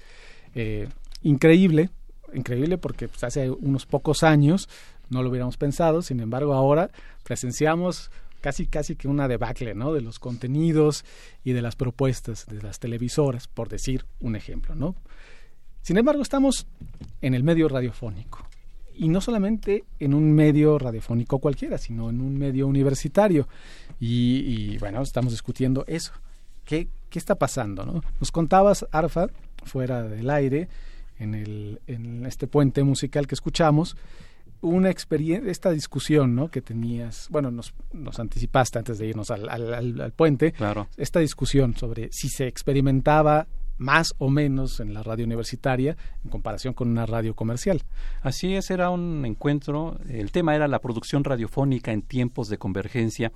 eh, increíble, increíble porque pues, hace unos pocos años no lo hubiéramos pensado, sin embargo ahora presenciamos casi casi que una debacle, ¿no? De los contenidos y de las propuestas de las televisoras, por decir un ejemplo, ¿no? Sin embargo, estamos en el medio radiofónico y no solamente en un medio radiofónico cualquiera, sino en un medio universitario. Y, bueno, estamos discutiendo eso. ¿Qué, ¿Qué, está pasando? ¿no? Nos contabas, Arfa, fuera del aire, en, el, en este puente musical que escuchamos, una experiencia, esta discusión ¿no? que tenías, bueno, nos, nos anticipaste antes de irnos al, al, al, puente, claro. esta discusión sobre si se experimentaba más o menos en la radio universitaria en comparación con una radio comercial. Así es, era un encuentro, el tema era la producción radiofónica en tiempos de convergencia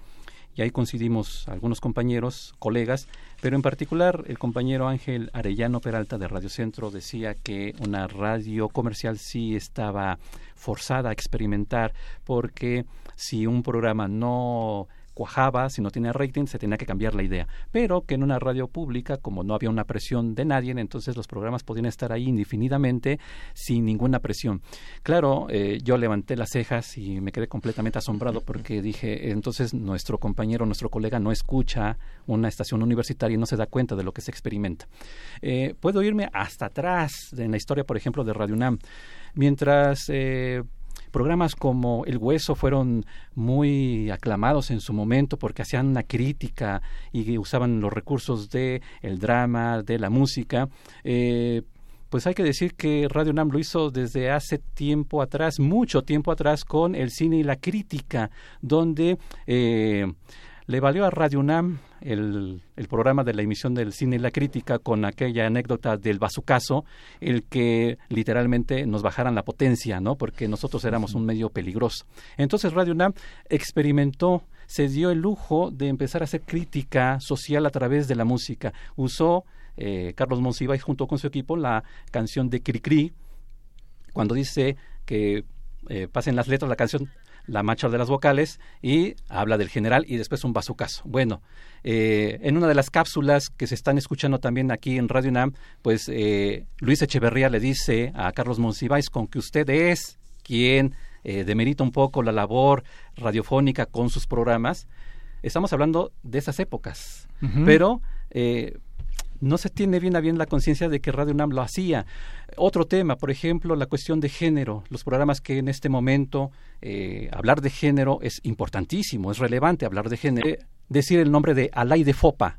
y ahí coincidimos algunos compañeros, colegas, pero en particular el compañero Ángel Arellano Peralta de Radio Centro decía que una radio comercial sí estaba forzada a experimentar porque si un programa no cuajaba, si no tenía rating, se tenía que cambiar la idea. Pero que en una radio pública, como no había una presión de nadie, entonces los programas podían estar ahí indefinidamente sin ninguna presión. Claro, eh, yo levanté las cejas y me quedé completamente asombrado porque dije, entonces nuestro compañero, nuestro colega no escucha una estación universitaria y no se da cuenta de lo que se experimenta. Eh, puedo irme hasta atrás en la historia, por ejemplo, de Radio UNAM. Mientras eh, Programas como El Hueso fueron muy aclamados en su momento porque hacían una crítica y usaban los recursos de el drama, de la música. Eh, pues hay que decir que Radio Nam lo hizo desde hace tiempo atrás, mucho tiempo atrás, con el cine y la crítica, donde eh, le valió a Radio UNAM el, programa de la emisión del cine y la crítica con aquella anécdota del bazucazo, el que literalmente nos bajaran la potencia, ¿no? Porque nosotros éramos un medio peligroso. Entonces Radio UNAM experimentó, se dio el lujo de empezar a hacer crítica social a través de la música. Usó eh, Carlos Monsiváis junto con su equipo la canción de Cricri, cuando dice que eh, pasen las letras, la canción la marcha de las vocales y habla del general y después un bazucazo. Bueno, eh, en una de las cápsulas que se están escuchando también aquí en Radio UNAM, pues eh, Luis Echeverría le dice a Carlos Monsiváis con que usted es quien eh, demerita un poco la labor radiofónica con sus programas. Estamos hablando de esas épocas, pero no se tiene bien a bien la conciencia de que Radio UNAM lo hacía. Otro tema, por ejemplo, la cuestión de género. Los programas que en este momento eh, hablar de género es importantísimo, es relevante hablar de género. Eh, decir el nombre de Alay de Fopa,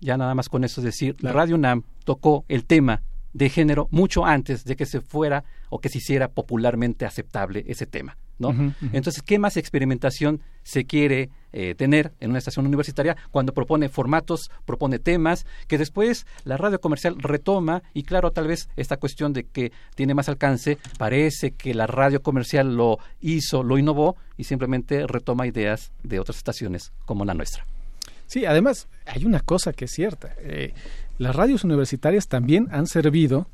ya nada más con eso es decir, la Radio UNAM tocó el tema de género mucho antes de que se fuera o que se hiciera popularmente aceptable ese tema. ¿No? Entonces, ¿qué más experimentación se quiere eh, tener en una estación universitaria cuando propone formatos, propone temas que después la radio comercial retoma y claro, tal vez esta cuestión de que tiene más alcance, parece que la radio comercial lo hizo, lo innovó y simplemente retoma ideas de otras estaciones como la nuestra. Sí, además hay una cosa que es cierta. Eh, las radios universitarias también han servido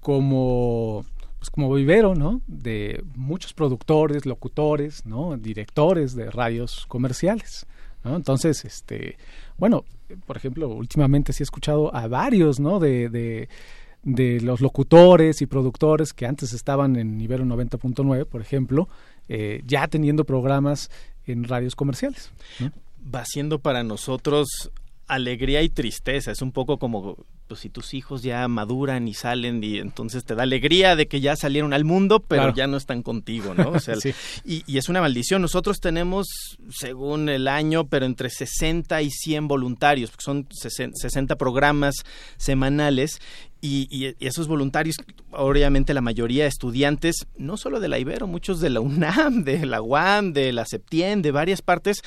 como pues como vivero, ¿no? De muchos productores, locutores, ¿no? Directores de radios comerciales, ¿no? Entonces, este, bueno, por ejemplo, últimamente sí he escuchado a varios, ¿no? De, de, de los locutores y productores que antes estaban en nivel 90.9, por ejemplo, eh, ya teniendo programas en radios comerciales. Va siendo para nosotros alegría y tristeza. Es un poco como pues, si tus hijos ya maduran y salen y entonces te da alegría de que ya salieron al mundo, pero claro. ya no están contigo, ¿no? O sea, sí. y, y, es una maldición. Nosotros tenemos, según el año, pero entre 60 y 100 voluntarios, porque son 60 programas semanales. Y, y, esos voluntarios, obviamente la mayoría estudiantes, no solo de la Ibero, muchos de la UNAM, de la UAM, de la Septien, de varias partes,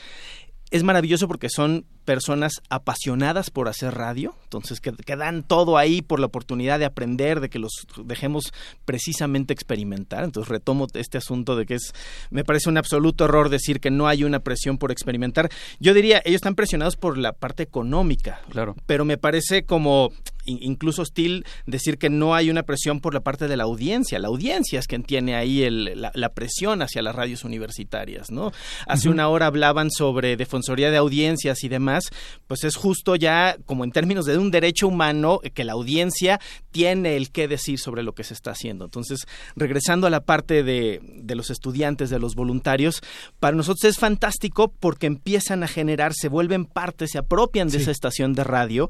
es maravilloso porque son personas apasionadas por hacer radio, entonces que, que, dan todo ahí por la oportunidad de aprender, de que los dejemos precisamente experimentar. Entonces retomo este asunto de que es, me parece un absoluto error decir que no hay una presión por experimentar. Yo diría, ellos están presionados por la parte económica, claro. pero me parece como incluso hostil decir que no hay una presión por la parte de la audiencia. La audiencia es quien tiene ahí el, la, la, presión hacia las radios universitarias, ¿no? Hace uh -huh. una hora hablaban sobre defensoría de audiencias y demás, pues es justo ya como en términos de un derecho humano que la audiencia tiene el qué decir sobre lo que se está haciendo. Entonces, regresando a la parte de, de los estudiantes, de los voluntarios, para nosotros es fantástico porque empiezan a generar, se vuelven parte, se apropian de sí. esa estación de radio,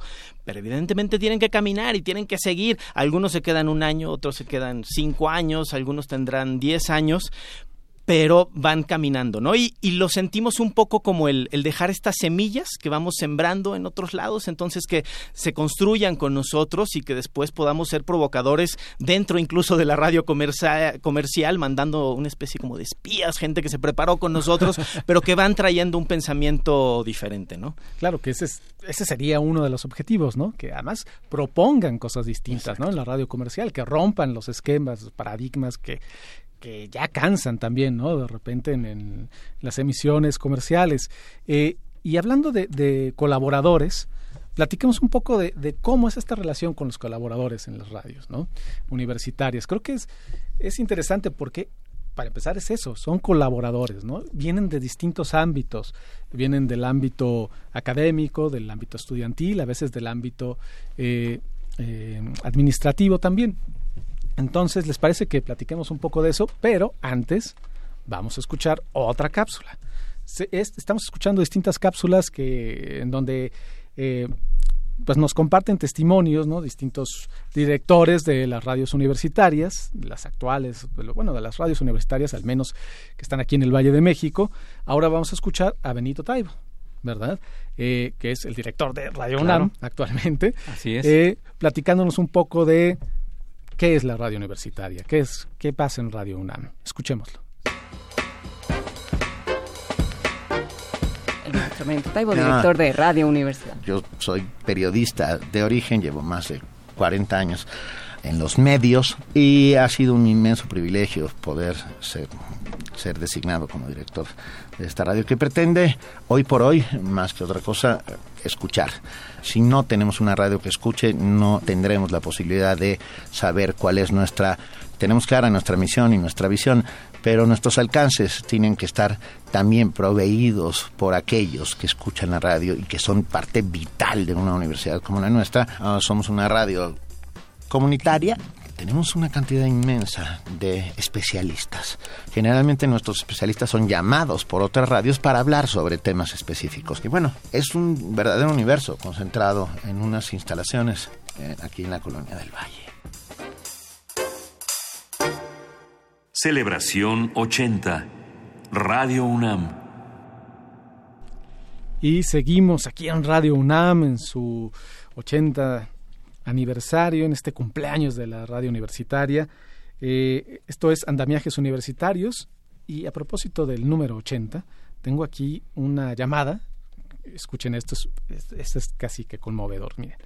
pero evidentemente tienen que caminar y tienen que seguir. Algunos se quedan un año, otros se quedan cinco años, algunos tendrán diez años, pero van caminando, ¿no? Y, y, lo sentimos un poco como el, el, dejar estas semillas que vamos sembrando en otros lados, entonces que se construyan con nosotros y que después podamos ser provocadores dentro incluso de la radio comercial, comercial mandando una especie como de espías, gente que se preparó con nosotros, pero que van trayendo un pensamiento diferente, ¿no? Claro, que ese, es, ese sería uno de los objetivos, ¿no? Que además propongan cosas distintas, Exacto. ¿no? En la radio comercial, que rompan los esquemas, los paradigmas que que ya cansan también, ¿no? De repente en, en las emisiones comerciales. Eh, y hablando de, de, colaboradores, platiquemos un poco de, cómo es esta relación con los colaboradores en las radios, ¿no? Universitarias. Creo que es, es interesante porque para empezar es eso, son colaboradores, ¿no? Vienen de distintos ámbitos, vienen del ámbito académico, del ámbito estudiantil, a veces del ámbito eh, eh, administrativo también. Entonces, ¿les parece que platiquemos un poco de eso? Pero antes vamos a escuchar otra cápsula. Estamos escuchando distintas cápsulas que en donde eh, pues nos comparten testimonios, ¿no? Distintos directores de las radios universitarias, las actuales, bueno, de las radios universitarias, al menos que están aquí en el Valle de México. Ahora vamos a escuchar a Benito Taibo, ¿verdad? Eh, que es el director de Radio claro. UNAM actualmente. Así es. Eh, platicándonos un poco de qué es la radio universitaria, qué es, qué pasa en Radio UNAM. Escuchémoslo. Taibo, director de Radio Universidad. Yo soy periodista de origen, llevo más de 40 años en los medios y ha sido un inmenso privilegio poder ser, ser designado como director de esta radio que pretende hoy por hoy, más que otra cosa, escuchar. Si no tenemos una radio que escuche, no tendremos la posibilidad de saber cuál es nuestra... Tenemos clara nuestra misión y nuestra visión, pero nuestros alcances tienen que estar también proveídos por aquellos que escuchan la radio y que son parte vital de una universidad como la nuestra. Uh, somos una radio comunitaria tenemos una cantidad inmensa de especialistas. Generalmente nuestros especialistas son llamados por otras radios para hablar sobre temas específicos. Y bueno, es un verdadero universo concentrado en unas instalaciones eh, aquí en la colonia del Valle. Celebración 80. Radio UNAM. Y seguimos aquí en Radio UNAM en su 80 aniversario, en este cumpleaños de la radio universitaria. Eh, esto es Andamiajes Universitarios y a propósito del número 80, tengo aquí una llamada. Escuchen esto, es, esto es casi que conmovedor. Miren,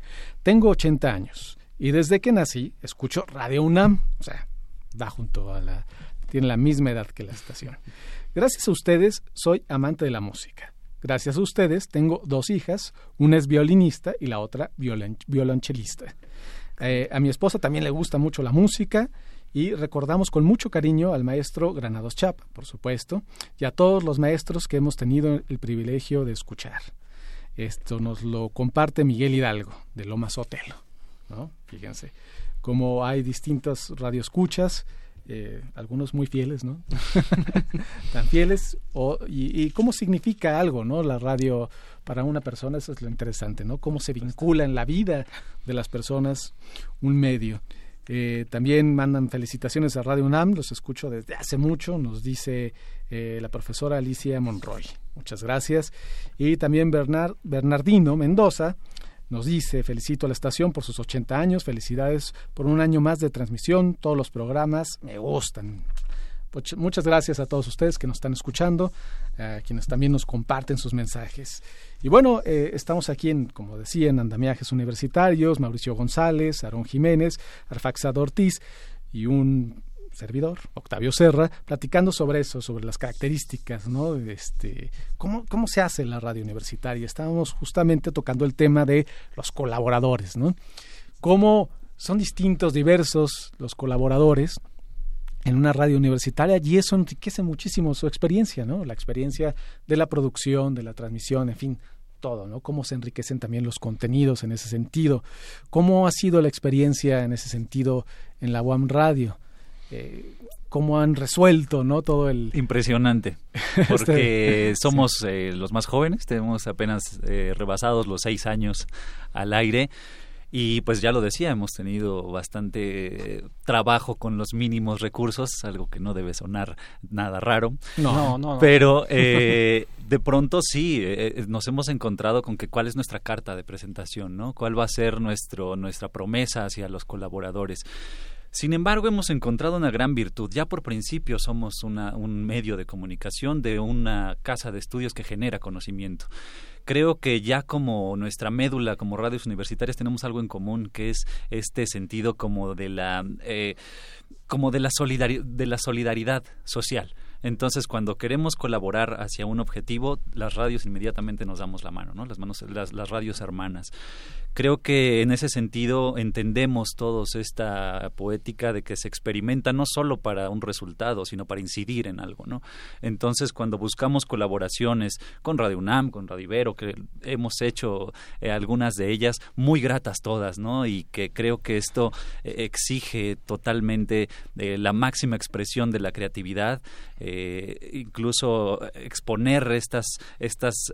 tengo 80 años y desde que nací escucho Radio UNAM, o sea, da junto a la... tiene la misma edad que la estación. Gracias a ustedes soy amante de la música. Gracias a ustedes tengo dos hijas, una es violinista y la otra violon violonchelista. Eh, a mi esposa también le gusta mucho la música y recordamos con mucho cariño al maestro Granados Chapa, por supuesto, y a todos los maestros que hemos tenido el privilegio de escuchar. Esto nos lo comparte Miguel Hidalgo, de Lomas Otelo. ¿no? Fíjense, como hay distintas radioescuchas, eh, algunos muy fieles, ¿no? Tan fieles, o, y, y, cómo significa algo, ¿no? La radio para una persona, eso es lo interesante, ¿no? Cómo se vincula en la vida de las personas un medio. Eh, también mandan felicitaciones a Radio UNAM, los escucho desde hace mucho, nos dice eh, la profesora Alicia Monroy. Muchas gracias. Y también Bernard, Bernardino Mendoza nos dice, felicito a la estación por sus 80 años, felicidades por un año más de transmisión, todos los programas me gustan. Pues, muchas gracias a todos ustedes que nos están escuchando, a quienes también nos comparten sus mensajes. Y bueno, eh, estamos aquí en, como decía, en Andamiajes Universitarios, Mauricio González, Aarón Jiménez, Arfaxado Ortiz y un servidor, Octavio Serra, platicando sobre eso, sobre las características, ¿no? Este, ¿cómo, ¿Cómo se hace la radio universitaria? Estábamos justamente tocando el tema de los colaboradores, ¿no? Cómo son distintos, diversos los colaboradores en una radio universitaria y eso enriquece muchísimo su experiencia, ¿no? La experiencia de la producción, de la transmisión, en fin, todo, ¿no? Cómo se enriquecen también los contenidos en ese sentido. ¿Cómo ha sido la experiencia en ese sentido en la UAM Radio? Eh, cómo han resuelto no todo el impresionante porque este, somos eh, los más jóvenes tenemos apenas eh, rebasados los seis años al aire y pues ya lo decía, hemos tenido bastante trabajo con los mínimos recursos, algo que no debe sonar nada raro. No, no, no. Pero eh, de pronto sí, eh, nos hemos encontrado con que cuál es nuestra carta de presentación, ¿no? ¿Cuál va a ser nuestro, nuestra promesa hacia los colaboradores? Sin embargo, hemos encontrado una gran virtud. Ya por principio somos una, un medio de comunicación de una casa de estudios que genera conocimiento creo que ya como nuestra médula, como radios universitarias, tenemos algo en común, que es este sentido como de la, eh, como de la, de la solidaridad social. Entonces, cuando queremos colaborar hacia un objetivo, las radios inmediatamente nos damos la mano, ¿no? Las manos, las, las radios hermanas. Creo que en ese sentido entendemos todos esta poética de que se experimenta no solo para un resultado, sino para incidir en algo, ¿no? Entonces, cuando buscamos colaboraciones con Radio UNAM, con Radio Ibero, que hemos hecho eh, algunas de ellas muy gratas todas, ¿no? Y que creo que esto eh, exige totalmente eh, la máxima expresión de la creatividad, incluso exponer estas estas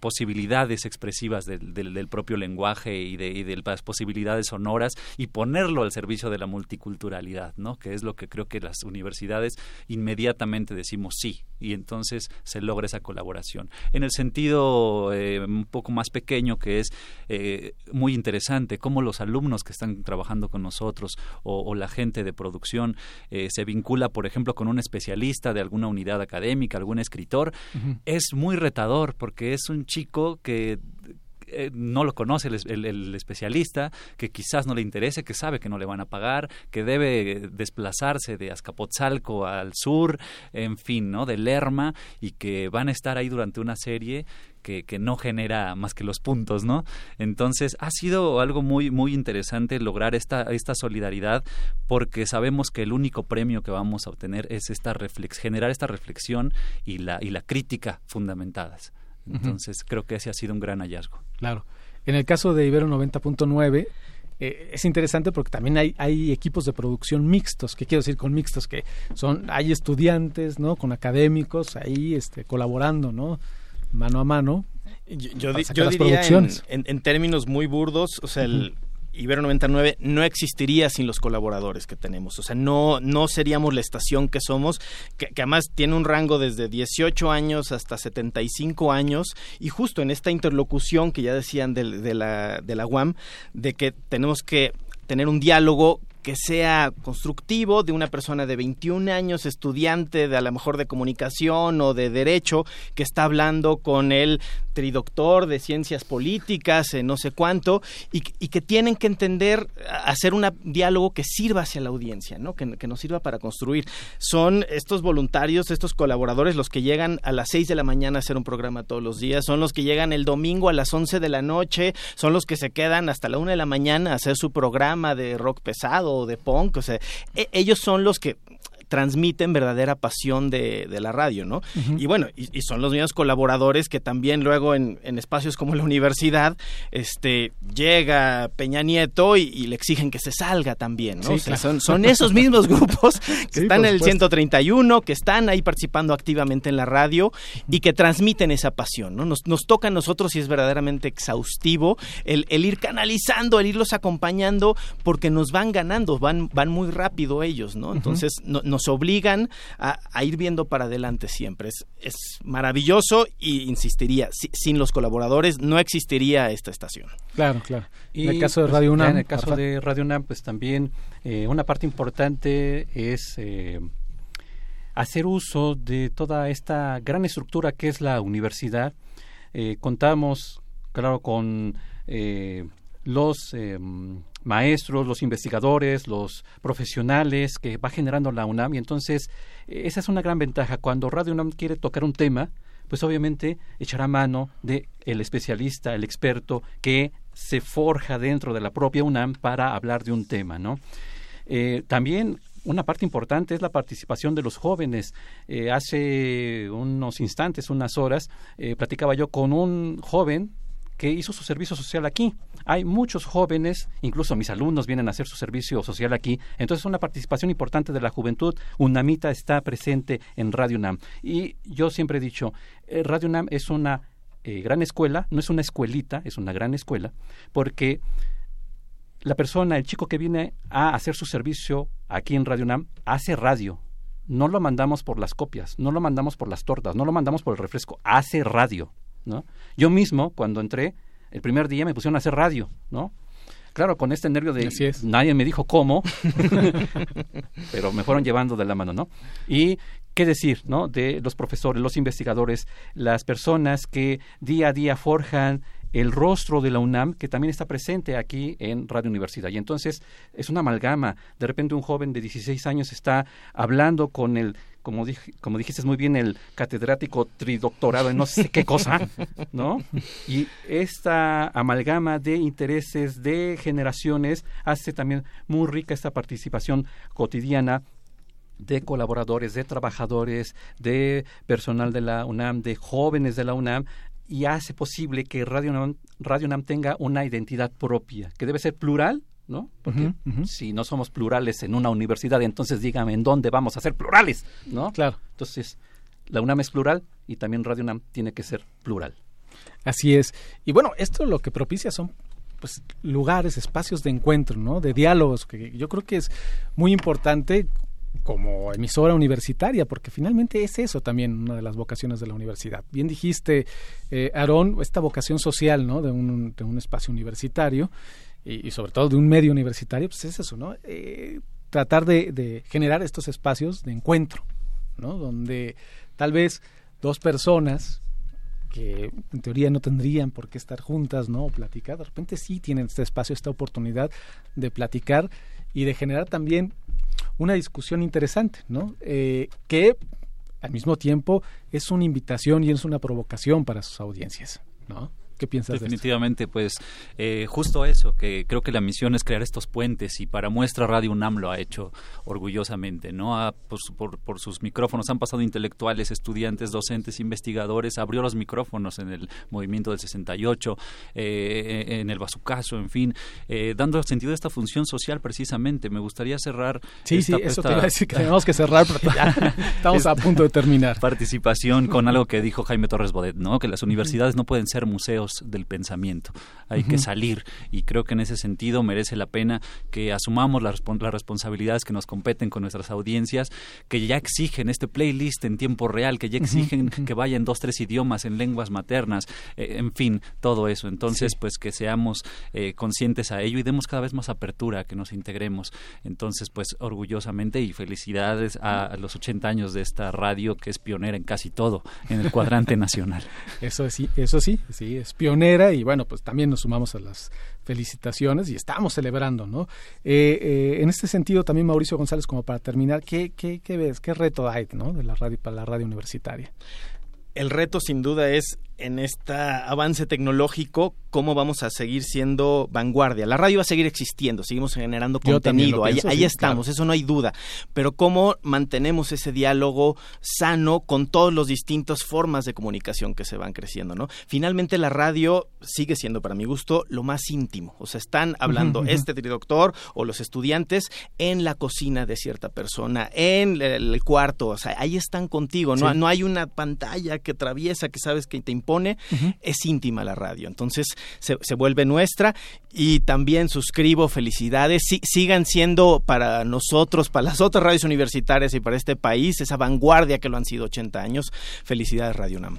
posibilidades expresivas del, del, propio lenguaje y de, y de, las posibilidades sonoras y ponerlo al servicio de la multiculturalidad, ¿no? Que es lo que creo que las universidades inmediatamente decimos sí y entonces se logra esa colaboración. En el sentido eh, un poco más pequeño que es eh, muy interesante cómo los alumnos que están trabajando con nosotros o, la gente de producción eh, se vincula, por ejemplo, con un especialista de alguna unidad académica, algún escritor, es muy retador porque es un chico que eh, no lo conoce el, especialista, que quizás no le interese, que sabe que no le van a pagar, que debe desplazarse de Azcapotzalco al sur, en fin, ¿no? De Lerma, y que van a estar ahí durante una serie que, que, no genera más que los puntos, ¿no? Entonces ha sido algo muy muy interesante lograr esta esta solidaridad porque sabemos que el único premio que vamos a obtener es esta reflex, generar esta reflexión y la y la crítica fundamentadas. Entonces, creo que ese ha sido un gran hallazgo. Claro. En el caso de Ibero 90.9, eh, es interesante porque también hay, hay equipos de producción mixtos. ¿Qué quiero decir con mixtos? Que son, hay estudiantes, ¿no? Con académicos ahí este, colaborando, ¿no? Mano a mano. Yo, diría en, términos muy burdos, o sea, el, Ibero 99 no existiría sin los colaboradores que tenemos. O sea, no, no seríamos la estación que somos, que, además tiene un rango desde 18 años hasta 75 años. Y justo en esta interlocución que ya decían de, de, la, de la UAM, de que tenemos que tener un diálogo que sea constructivo de una persona de 21 años, estudiante de a lo mejor de comunicación o de derecho, que está hablando con el tridoctor de ciencias políticas, no sé cuánto, y, que tienen que entender, hacer un diálogo que sirva hacia la audiencia, ¿no? Que, que, nos sirva para construir. Son estos voluntarios, estos colaboradores, los que llegan a las 6 de la mañana a hacer un programa todos los días, son los que llegan el domingo a las 11 de la noche, son los que se quedan hasta la 1 de la mañana a hacer su programa de rock pesado o de punk, o sea, e, ellos son los que transmiten verdadera pasión de, la radio, ¿no? Y bueno, y, son los mismos colaboradores que también luego en, espacios como la universidad, este, llega Peña Nieto y, le exigen que se salga también, ¿no? son, son, esos mismos grupos que están en el 131, que están ahí participando activamente en la radio y que transmiten esa pasión, ¿no? Nos, nos toca a nosotros y es verdaderamente exhaustivo el, ir canalizando, el irlos acompañando, porque nos van ganando, van, van muy rápido ellos, ¿no? Entonces, nos nos obligan a, ir viendo para adelante siempre. Es, es maravilloso y insistiría, sin los colaboradores no existiría esta estación. Claro, claro. Y en el caso de pues, Radio UNAM. En el caso de Radio UNAM, pues también eh, una parte importante es... Eh, hacer uso de toda esta gran estructura que es la universidad. Eh, contamos, claro, con eh, los em, maestros, los investigadores, los profesionales que va generando la UNAM y entonces esa es una gran ventaja. Cuando Radio UNAM quiere tocar un tema, pues obviamente echará mano de el especialista, el experto que se forja dentro de la propia UNAM para hablar de un tema, ¿no? Eh, también una parte importante es la participación de los jóvenes. Eh, hace unos instantes, unas horas, eh, platicaba yo con un joven que hizo su servicio social aquí. Hay muchos jóvenes, incluso mis alumnos vienen a hacer su servicio social aquí. Entonces, una participación importante de la juventud. UNAMITA está presente en Radio UNAM. Y yo siempre he dicho, eh, Radio UNAM es una eh, gran escuela, no es una escuelita, es una gran escuela, porque la persona, el chico que viene a hacer su servicio aquí en Radio UNAM, hace radio. No lo mandamos por las copias, no lo mandamos por las tortas, no lo mandamos por el refresco, hace radio. ¿No? Yo mismo, cuando entré, el primer día me pusieron a hacer radio, ¿no? Claro, con este nervio de nadie me dijo cómo, pero me fueron llevando de la mano, ¿no? Y qué decir, ¿no? De los profesores, los investigadores, las personas que día a día forjan el rostro de la UNAM, que también está presente aquí en Radio Universidad. Y entonces es una amalgama. De repente un joven de 16 años está hablando con el, como, como dijiste muy bien, el catedrático tridoctorado en no sé qué cosa, ¿no? Y esta amalgama de intereses, de generaciones, hace también muy rica esta participación cotidiana de colaboradores, de trabajadores, de personal de la UNAM, de jóvenes de la UNAM, y hace posible que Radio UNAM, Radio tenga una identidad propia, que debe ser plural, ¿no? Porque si no somos plurales en una universidad, entonces dígame en dónde vamos a ser plurales, ¿no? Claro. Entonces, la UNAM es plural y también Radio UNAM tiene que ser plural. Así es. Y bueno, esto lo que propicia son pues lugares, espacios de encuentro, ¿no? De diálogos, que yo creo que es muy importante como emisora universitaria, porque finalmente es eso también una de las vocaciones de la universidad. Bien dijiste, eh, Aarón, esta vocación social ¿no? de, un, de un espacio universitario y, sobre todo de un medio universitario, pues es eso, ¿no? Eh, tratar de, generar estos espacios de encuentro, ¿no? Donde tal vez dos personas que en teoría no tendrían por qué estar juntas, ¿no? O platicar, de repente sí tienen este espacio, esta oportunidad de platicar y de generar también una discusión interesante, ¿no? Eh, que al mismo tiempo es una invitación y es una provocación para sus audiencias, ¿no? ¿Qué piensas Definitivamente, pues eh, justo eso, que creo que la misión es crear estos puentes y para muestra Radio UNAM lo ha hecho orgullosamente, ¿no? por, sus micrófonos han pasado intelectuales, estudiantes, docentes, investigadores, abrió los micrófonos en el movimiento del 68, eh, en el Bazucaso, en fin, eh, dando sentido a esta función social precisamente. Me gustaría cerrar. Sí, sí, eso te iba a decir que tenemos que cerrar, pero estamos a punto de terminar. Participación con algo que dijo Jaime Torres Bodet, ¿no? Que las universidades no pueden ser museos del pensamiento. Hay que salir y creo que en ese sentido merece la pena que asumamos las, responsabilidades que nos competen con nuestras audiencias, que ya exigen este playlist en tiempo real, que ya exigen que vaya en dos, tres idiomas, en lenguas maternas, eh, en fin, todo eso. Entonces, pues que seamos eh, conscientes a ello y demos cada vez más apertura, que nos integremos. Entonces, pues orgullosamente y felicidades a, los 80 años de esta radio que es pionera en casi todo en el cuadrante nacional. Eso sí, eso sí, sí, es pionera y bueno, pues también nos sumamos a las felicitaciones y estamos celebrando, ¿no? Eh, eh, en este sentido también Mauricio González, como para terminar, ¿qué, qué, qué ves? ¿Qué reto hay, ¿no? De la radio para la radio universitaria. El reto sin duda es en este avance tecnológico, cómo vamos a seguir siendo vanguardia. La radio va a seguir existiendo, seguimos generando contenido, ahí, estamos, eso no hay duda. Pero cómo mantenemos ese diálogo sano con todas las distintas formas de comunicación que se van creciendo, ¿no? Finalmente la radio sigue siendo, para mi gusto, lo más íntimo. O sea, están hablando este doctor o los estudiantes en la cocina de cierta persona, en el, cuarto, o sea, ahí están contigo, no, no hay una pantalla que atraviesa, que sabes que te importa es íntima la radio. Entonces se, vuelve nuestra y también suscribo, felicidades. sigan siendo para nosotros, para las otras radios universitarias y para este país, esa vanguardia que lo han sido 80 años. Felicidades, Radio UNAM.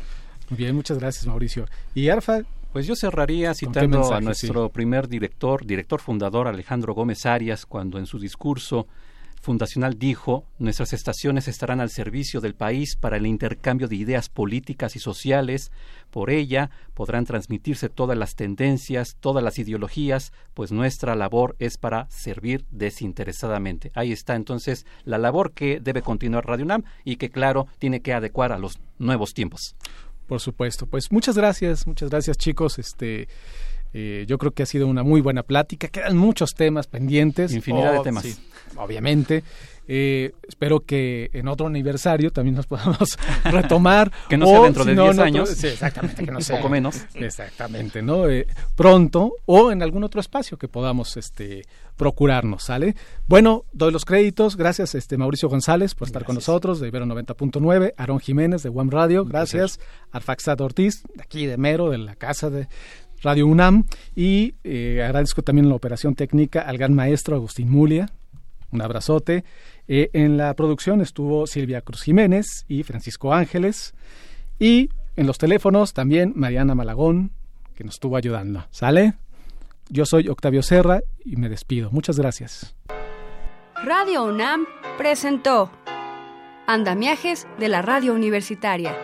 Muy bien, muchas gracias, Mauricio. Y Arfa, pues yo cerraría citando a nuestro primer director, director fundador Alejandro Gómez Arias, cuando en su discurso fundacional dijo, nuestras estaciones estarán al servicio del país para el intercambio de ideas políticas y sociales, por ella podrán transmitirse todas las tendencias, todas las ideologías, pues nuestra labor es para servir desinteresadamente. Ahí está entonces la labor que debe continuar Radio UNAM y que claro tiene que adecuar a los nuevos tiempos. Por supuesto, pues muchas gracias, muchas gracias chicos, este eh, yo creo que ha sido una muy buena plática. Quedan muchos temas pendientes. Infinidad de oh, temas. obviamente. Eh, espero que en otro aniversario también nos podamos retomar. que no sea dentro de 10 años. Sí, exactamente, que no sea. Poco menos. Exactamente, ¿no? Eh, pronto o en algún otro espacio que podamos este, procurarnos, ¿sale? Bueno, doy los créditos. Gracias, este Mauricio González, por estar con nosotros, de Ibero 90.9. Aarón Jiménez, de One Radio. Gracias. Arfaxat Ortiz, de aquí de Mero, de la casa de, Radio UNAM y eh, agradezco también la operación técnica al gran maestro Agustín Mulia. Un abrazote. Eh, en la producción estuvo Silvia Cruz Jiménez y Francisco Ángeles. Y en los teléfonos también Mariana Malagón, que nos estuvo ayudando. ¿Sale? Yo soy Octavio Serra y me despido. Muchas gracias. Radio UNAM presentó Andamiajes de la Radio Universitaria